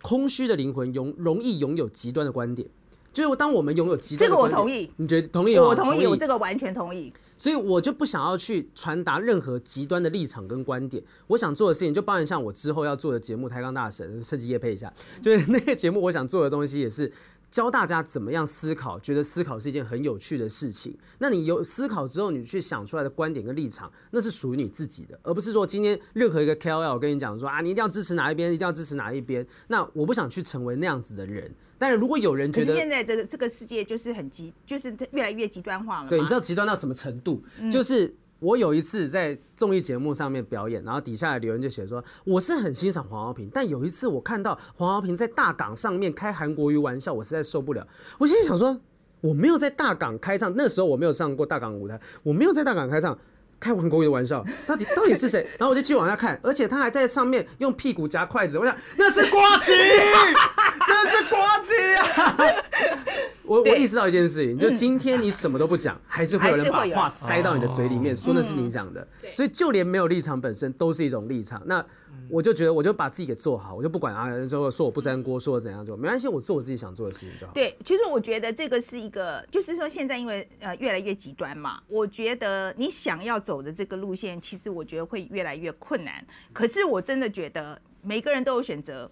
空虚的灵魂容容易拥有极端的观点。就是当我们拥有极端这个我同意你觉得同意吗？我同意，我这个完全同意。所以我就不想要去传达任何极端的立场跟观点。我想做的事情，就包含像我之后要做的节目《抬杠大神》，趁机夜配一下，就是那个节目，我想做的东西也是。教大家怎么样思考，觉得思考是一件很有趣的事情。那你有思考之后，你去想出来的观点跟立场，那是属于你自己的，而不是说今天任何一个 KOL 跟你讲说啊，你一定要支持哪一边，一定要支持哪一边。那我不想去成为那样子的人。但是如果有人觉得现在这个这个世界就是很极，就是越来越极端化了。对，你知道极端到什么程度？就是我有一次在综艺节目上面表演，然后底下的留言就写说，我是很欣赏黄豪平，但有一次我看到黄豪平在大港上面开韩国瑜玩笑，我实在受不了。我心里想说，我没有在大港开唱，那时候我没有上过大港舞台，我没有在大港开唱。开王国瑜的玩笑，<laughs> 到底到底是谁？<laughs> 然后我就继续往下看，而且他还在上面用屁股夹筷子。我想那是瓜吉，<laughs> 那是瓜吉啊！我我意识到一件事情，就今天你什么都不讲，还是会有人把话塞到你的嘴里面，说那是你讲的。所以就连没有立场本身都是一种立场。那我就觉得，我就把自己给做好，我就不管啊，说说我不沾锅，说我怎样就没关系，我做我自己想做的事情就好。对，其实我觉得这个是一个，就是说现在因为呃越来越极端嘛，我觉得你想要走的这个路线，其实我觉得会越来越困难。可是我真的觉得每个人都有选择，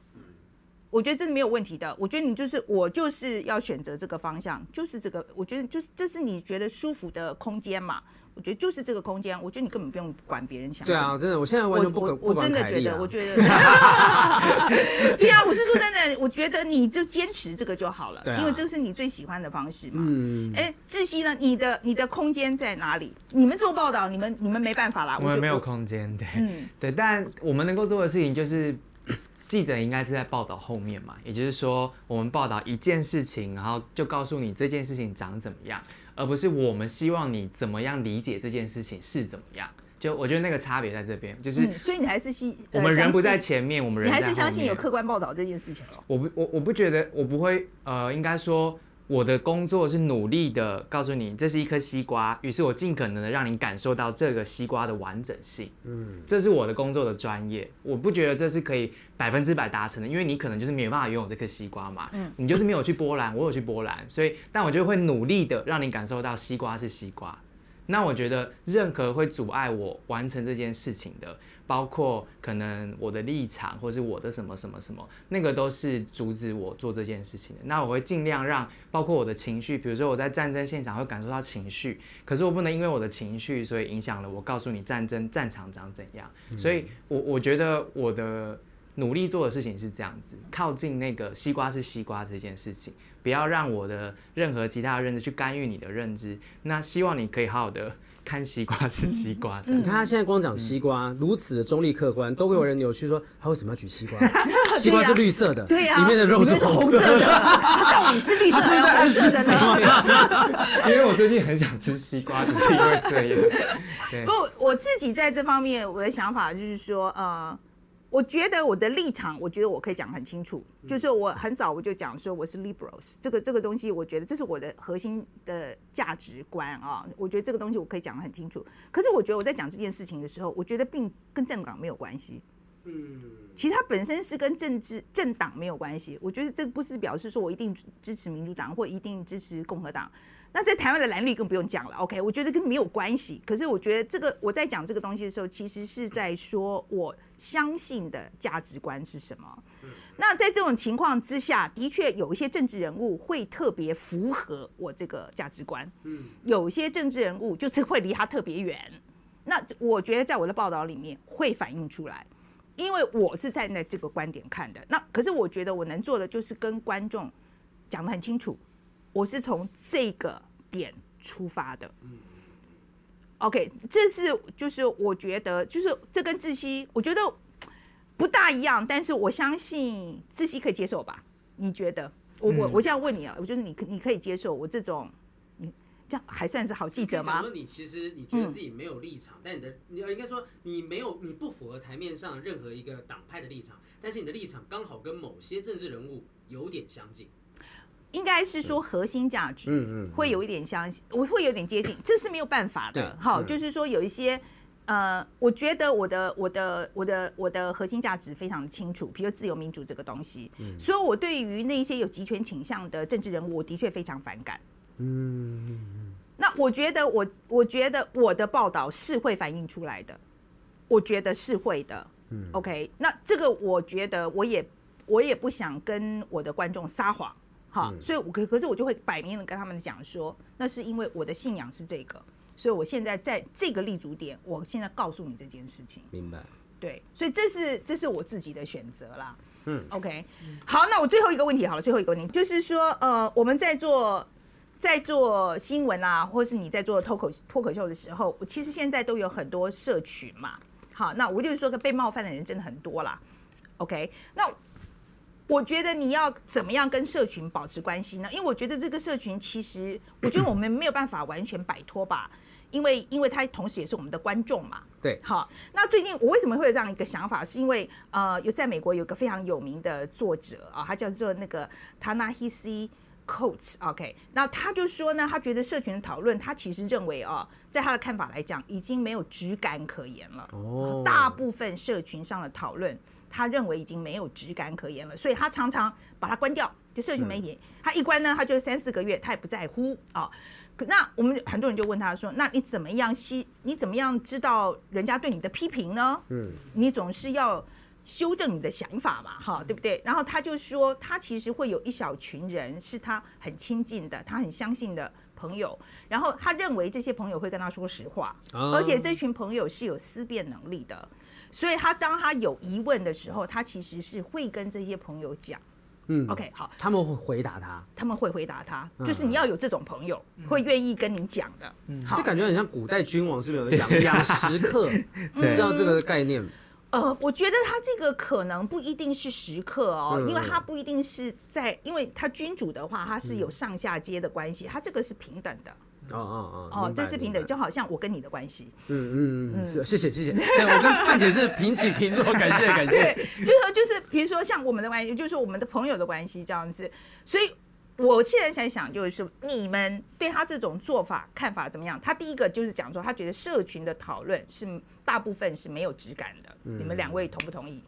我觉得这是没有问题的。我觉得你就是我就是要选择这个方向，就是这个，我觉得就是这是你觉得舒服的空间嘛。我觉得就是这个空间，我觉得你根本不用管别人想。对啊，真的，我现在完全不我管不我真的觉得，我觉得，<laughs> 对啊，我是说真的，我觉得你就坚持这个就好了，因为这是你最喜欢的方式嘛。嗯，哎，窒息呢？你的你的空间在哪里？你们做报道，你们你们没办法啦，我们没有。空间，对，嗯对，但我们能够做的事情就是，<coughs> 记者应该是在报道后面嘛，也就是说，我们报道一件事情，然后就告诉你这件事情长怎么样，而不是我们希望你怎么样理解这件事情是怎么样。就我觉得那个差别在这边，就是嗯，所以你还是信，我们人不在前面，我们人你还是相信有客观报道这件事情哦。我不，我我不觉得，我不会，呃，应该说我的工作是努力的告诉你这是一颗西瓜，于是我尽可能的让你感受到这个西瓜的完整性。嗯，这是我的工作的专业，我不觉得这是可以百分之百达成的，因为你可能就是没有办法拥有这颗西瓜嘛。嗯，你就是没有去波兰，我有去波兰，所以，但我就会努力的让你感受到西瓜是西瓜。那我觉得任何会阻碍我完成这件事情的，包括可能我的立场，或是我的什么什么什么，那个都是阻止我做这件事情的。那我会尽量让，包括我的情绪，比如说我在战争现场会感受到情绪，可是我不能因为我的情绪，所以影响了我告诉你战争战场长怎样。所以我我觉得我的努力做的事情是这样子，靠近那个西瓜是西瓜这件事情，不要让我的任何其他的认知去干预你的认知。那希望你可以好好的看西瓜是西瓜的。你看他现在光讲西瓜，如此的中立客观，都会有人扭曲说他为什么要举西瓜？<laughs> 西瓜是绿色的，对呀，里面的肉是红色的。红色的，它到底是绿色他是红色的什么？<laughs> 因为我最近很想吃西瓜，只是因为这样。对不，我自己在这方面我的想法就是说，呃，我觉得我的立场，我觉得我可以讲很清楚，就是我很早我就讲说我是 liberals，这个这个东西，我觉得这是我的核心的价值观啊，我觉得这个东西我可以讲得很清楚。可是我觉得我在讲这件事情的时候，我觉得并跟政党没有关系。嗯，其实它本身是跟政治政党没有关系。我觉得这不是表示说我一定支持民主党或一定支持共和党。那在台湾的蓝绿更不用讲了，OK？我觉得跟没有关系。可是我觉得这个我在讲这个东西的时候，其实是在说我相信的价值观是什么。那在这种情况之下，的确有一些政治人物会特别符合我这个价值观，有一些政治人物就是会离他特别远。那我觉得在我的报道里面会反映出来。因为我是站在这个观点看的，那可是我觉得我能做的就是跟观众讲得很清楚，我是从这个点出发的。OK，这是就是我觉得就是这跟窒息，我觉得不大一样，但是我相信窒息可以接受吧？你觉得？我我我现在问你啊，我就是你可你可以接受我这种，你这样还算是好记者吗？说你其实你觉得自己没有立场，但你的你应该说你没有你不符合台面上任何一个党派的立场，但是你的立场刚好跟某些政治人物有点相近。应该是说核心价值，嗯嗯嗯会有一点相信，我会有点接近，<laughs> 这是没有办法的对。好，嗯就是说有一些呃，我觉得我的我的我的我的核心价值非常的清楚，比如自由民主这个东西，所以我对于那些有集权倾向的政治人物，我的确非常反感。嗯，那我觉得我我觉得我的报道是会反映出来的，我觉得是会的。嗯，OK，那这个我觉得我也我也不想跟我的观众撒谎，哈，所以我可可是我就会摆明的跟他们讲说，那是因为我的信仰是这个，所以我现在在这个立足点，我现在告诉你这件事情，明白？对，所以这是这是我自己的选择啦。嗯，OK，好，那我最后一个问题好了，最后一个问题就是说，呃，我们在做在做新闻啊，或是你在做脱口脱口秀的时候，其实现在都有很多社群嘛。好，那我就是说，被冒犯的人真的很多啦。OK，那我觉得你要怎么样跟社群保持关系呢？因为我觉得这个社群其实，我觉得我们没有办法完全摆脱吧，因为因为他同时也是我们的观众嘛。对，好，那最近我为什么会有这样一个想法？是因为呃，有在美国有个非常有名的作者啊，他叫做那个 Tanahisi。Coats，OK，那他就说呢，他觉得社群的讨论，他其实认为哦，在他的看法来讲，已经没有质感可言了。哦，大部分社群上的讨论，他认为已经没有质感可言了，所以他常常把它关掉。就社群媒体，他一关呢，他就三四个月，他也不在乎啊。可那我们很多人就问他说，那你怎么样吸？你怎么样知道人家对你的批评呢？嗯，你总是要。修正你的想法嘛，哈，对不对？然后他就说，他其实会有一小群人是他很亲近的，他很相信的朋友。然后他认为这些朋友会跟他说实话，而且这群朋友是有思辨能力的。所以他当他有疑问的时候，他其实是会跟这些朋友讲。嗯，OK，好，他们会回答他，他们会回答他，就是你要有这种朋友，会愿意跟你讲的。嗯，这感觉很像古代君王是不是有养养食客？<laughs> 你知道这个概念？呃，我觉得他这个可能不一定是时刻哦，因为他不一定是在，因为他君主的话，他是有上下阶的关系，他这个是平等的。哦哦哦，哦，这是平等，就好像我跟你的关系。嗯嗯嗯，是，谢谢谢谢。<laughs> 对我跟范姐是平起平坐，感谢感谢。对，就是说就是，比如说像我们的关系，就是说我们的朋友的关系这样子，所以。我现在在想，就是说，你们对他这种做法看法怎么样？他第一个就是讲说，他觉得社群的讨论是大部分是没有质感的。你们两位同不同意？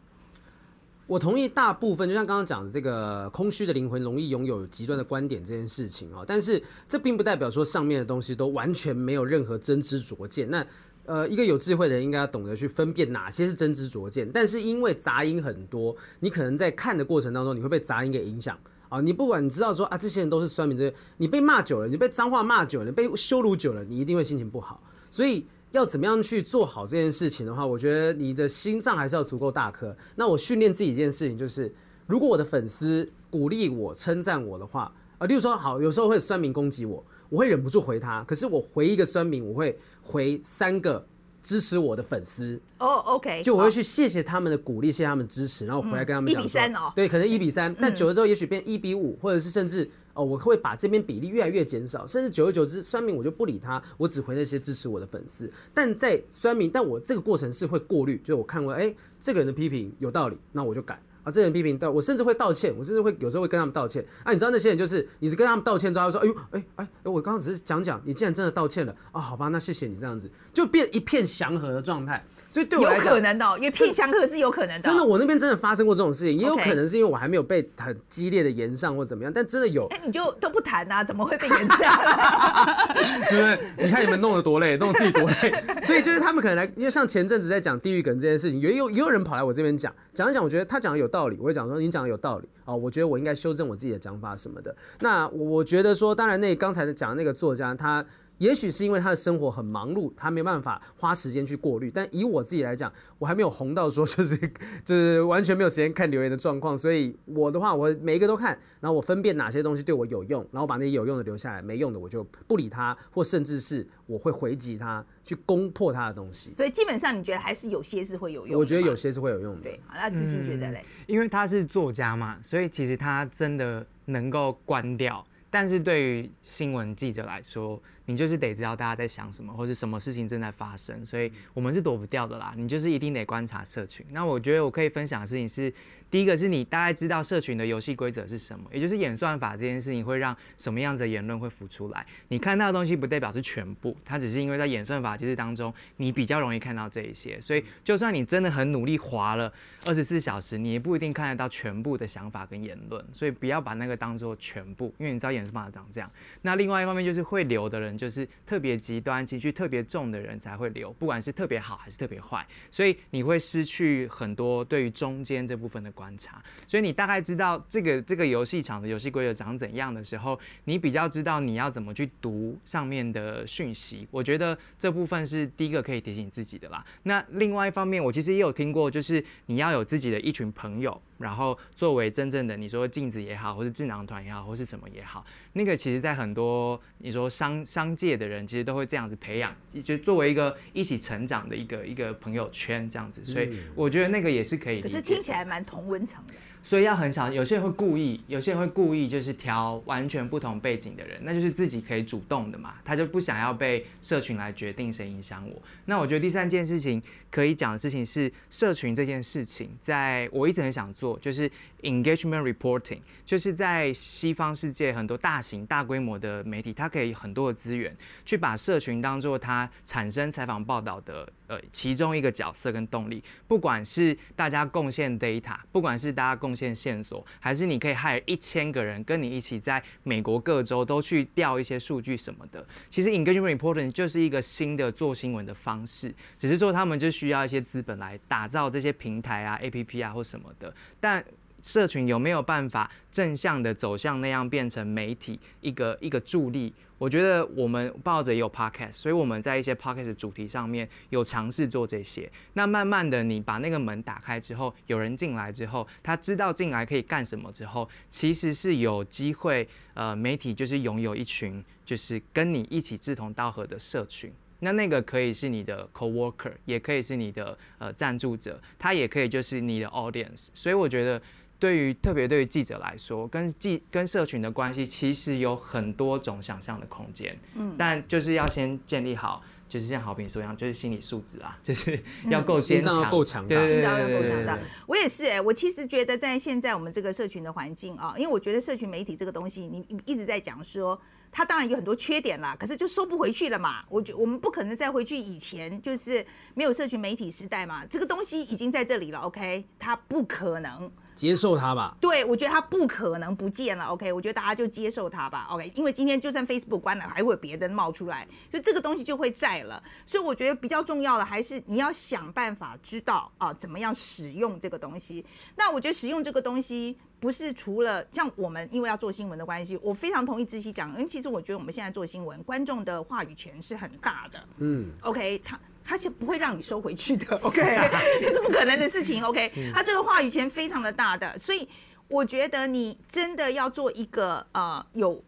我同意大部分，就像刚刚讲的这个空虚的灵魂容易拥有极端的观点这件事情啊。但是这并不代表说上面的东西都完全没有任何真知灼见。那呃，一个有智慧的人应该要懂得去分辨哪些是真知灼见。但是因为杂音很多，你可能在看的过程当中，你会被杂音给影响。啊，你不管你知道说啊，这些人都是酸民，这些你被骂久了，你被脏话骂久了，被羞辱久了，你一定会心情不好。所以要怎么样去做好这件事情的话，我觉得你的心脏还是要足够大颗。那我训练自己一件事情就是，如果我的粉丝鼓励我、称赞我的话，啊，例如说好，有时候会酸民攻击我，我会忍不住回他，可是我回一个酸民，我会回三个。支持我的粉丝哦，OK，就我会去谢谢他们的鼓励，谢谢他们支持，然后回来跟他们讲一比三哦，对，可能一比三，但久了之后也许变一比五，或者是甚至哦，我会把这边比例越来越减少，甚至久而久之，酸民我就不理他，我只回那些支持我的粉丝。但在酸民，但我这个过程是会过滤，就是我看过，哎，这个人的批评有道理，那我就改。啊，这人批评道，我甚至会道歉，我甚至会有时候会跟他们道歉。啊，你知道那些人就是，你是跟他们道歉之后，说，哎呦，哎哎，我刚刚只是讲讲，你既然真的道歉了，啊，好吧，那谢谢你这样子，就变一片祥和的状态。所以对我来讲，有可能的，也片相克是有可能的。真的，我那边真的发生过这种事情，也有可能是因为我还没有被很激烈的延上或怎么样，但真的有。哎，你就都不谈啊？怎么会被延上？<laughs> 对不对？你看你们弄得多累，弄得自己多累。<laughs> 所以就是他们可能来，因为像前阵子在讲地狱梗这件事情，也有也有人跑来我这边讲讲一讲，我觉得他讲的有道理，我会讲说你讲的有道理啊，我觉得我应该修正我自己的讲法什么的。那我觉得说，当然那刚才讲的那个作家他。也许是因为他的生活很忙碌，他没办法花时间去过滤。但以我自己来讲，我还没有红到说就是 <laughs> 就是完全没有时间看留言的状况。所以我的话，我每一个都看，然后我分辨哪些东西对我有用，然后把那些有用的留下来，没用的我就不理他，或甚至是我会回击他，去攻破他的东西。所以基本上你觉得还是有些是会有用？我觉得有些是会有用的。对，好，那自己觉得嘞？因为他是作家嘛，所以其实他真的能够关掉。但是对于新闻记者来说，你就是得知道大家在想什么，或者什么事情正在发生，所以我们是躲不掉的啦。你就是一定得观察社群。那我觉得我可以分享的事情是。第一个是你大概知道社群的游戏规则是什么，也就是演算法这件事情会让什么样子的言论会浮出来。你看到的东西不代表是全部，它只是因为在演算法机制当中，你比较容易看到这一些。所以就算你真的很努力划了二十四小时，你也不一定看得到全部的想法跟言论。所以不要把那个当做全部，因为你知道演算法长这样。那另外一方面就是会留的人，就是特别极端、情绪特别重的人才会留，不管是特别好还是特别坏。所以你会失去很多对于中间这部分的。观察，所以你大概知道这个这个游戏场的游戏规则长怎样的时候，你比较知道你要怎么去读上面的讯息。我觉得这部分是第一个可以提醒自己的啦。那另外一方面，我其实也有听过，就是你要有自己的一群朋友。然后作为真正的你说镜子也好，或是智囊团也好，或是什么也好，那个其实在很多你说商商界的人，其实都会这样子培养，就作为一个一起成长的一个一个朋友圈这样子。所以我觉得那个也是可以。可是听起来蛮同温层的。所以要很少，有些人会故意，有些人会故意就是挑完全不同背景的人，那就是自己可以主动的嘛，他就不想要被社群来决定谁影响我。那我觉得第三件事情可以讲的事情是社群这件事情，在我一直很想做，就是 engagement reporting，就是在西方世界很多大型大规模的媒体，它可以很多的资源去把社群当做它产生采访报道的。呃，其中一个角色跟动力，不管是大家贡献 data，不管是大家贡献线索，还是你可以害一千个人跟你一起在美国各州都去调一些数据什么的，其实 engagement reporting 就是一个新的做新闻的方式，只是说他们就需要一些资本来打造这些平台啊、APP 啊或什么的，但社群有没有办法正向的走向那样变成媒体一个一个助力？我觉得我们抱着有 podcast，所以我们在一些 podcast 主题上面有尝试做这些。那慢慢的，你把那个门打开之后，有人进来之后，他知道进来可以干什么之后，其实是有机会，呃，媒体就是拥有一群就是跟你一起志同道合的社群。那那个可以是你的 co-worker，也可以是你的呃赞助者，他也可以就是你的 audience。所以我觉得。对于特别对于记者来说，跟记跟社群的关系其实有很多种想象的空间，嗯，但就是要先建立好，就是像好评说一样，就是心理素质啊，就是要够坚强，够强大，心脏要够强大。我也是哎，我其实觉得在现在我们这个社群的环境啊，因为我觉得社群媒体这个东西，你你一直在讲说。它当然有很多缺点啦，可是就收不回去了嘛。我觉我们不可能再回去以前，就是没有社群媒体时代嘛。这个东西已经在这里了，OK？它不可能接受它吧？对，我觉得它不可能不见了，OK？我觉得大家就接受它吧，OK？因为今天就算 Facebook 关了，还会有别的冒出来，所以这个东西就会在了。所以我觉得比较重要的还是你要想办法知道啊，怎么样使用这个东西。那我觉得使用这个东西。不是除了像我们，因为要做新闻的关系，我非常同意志熙讲，因为其实我觉得我们现在做新闻，观众的话语权是很大的。嗯，OK，他他是不会让你收回去的，<laughs> OK，<laughs> 这是不可能的事情，OK，他这个话语权非常的大的，所以我觉得你真的要做一个呃有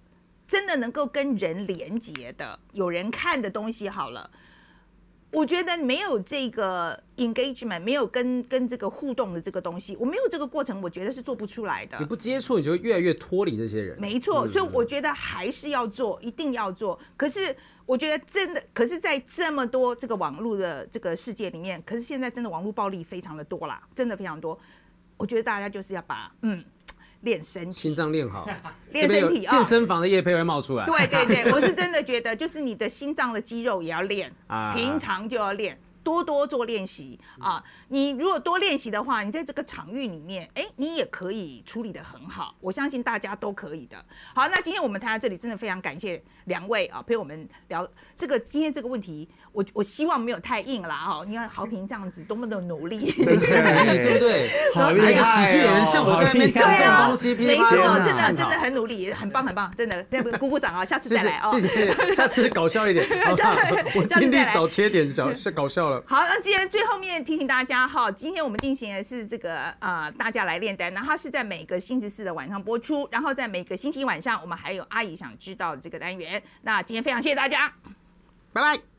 真的能够跟人连接的、有人看的东西好了。我觉得没有这个 engagement，没有跟跟这个互动的这个东西，我没有这个过程，我觉得是做不出来的。你不接触，你就会越来越脱离这些人。没错，所以我觉得还是要做，一定要做。可是我觉得真的，可是，在这么多这个网络的这个世界里面，可是现在真的网络暴力非常的多啦，真的非常多。我觉得大家就是要把嗯。练身体，心脏练好，<laughs> 练身体啊！健身房的叶配会冒出来。对对对，我是真的觉得，就是你的心脏的肌肉也要练，<laughs> 平常就要练。多多做练习啊！你如果多练习的话，你在这个场域里面，哎，你也可以处理的很好。我相信大家都可以的。好，那今天我们谈到这里，真的非常感谢两位啊，陪我们聊这个今天这个问题。我我希望没有太硬了哈。你看豪平这样子多么的努力，对不对？一个喜剧演员像我在那边讲这种东西，没错，真的真的很努力，很棒很棒，真的，再鼓鼓掌啊！下次再来哦，谢谢，下次搞笑一点，好不好？<laughs> 我尽力找切点小 <laughs> 是搞笑了。好，那既然最后面提醒大家哈，今天我们进行的是这个呃，大家来炼丹，然后是在每个星期四的晚上播出，然后在每个星期晚上我们还有阿姨想知道这个单元。那今天非常谢谢大家，拜拜。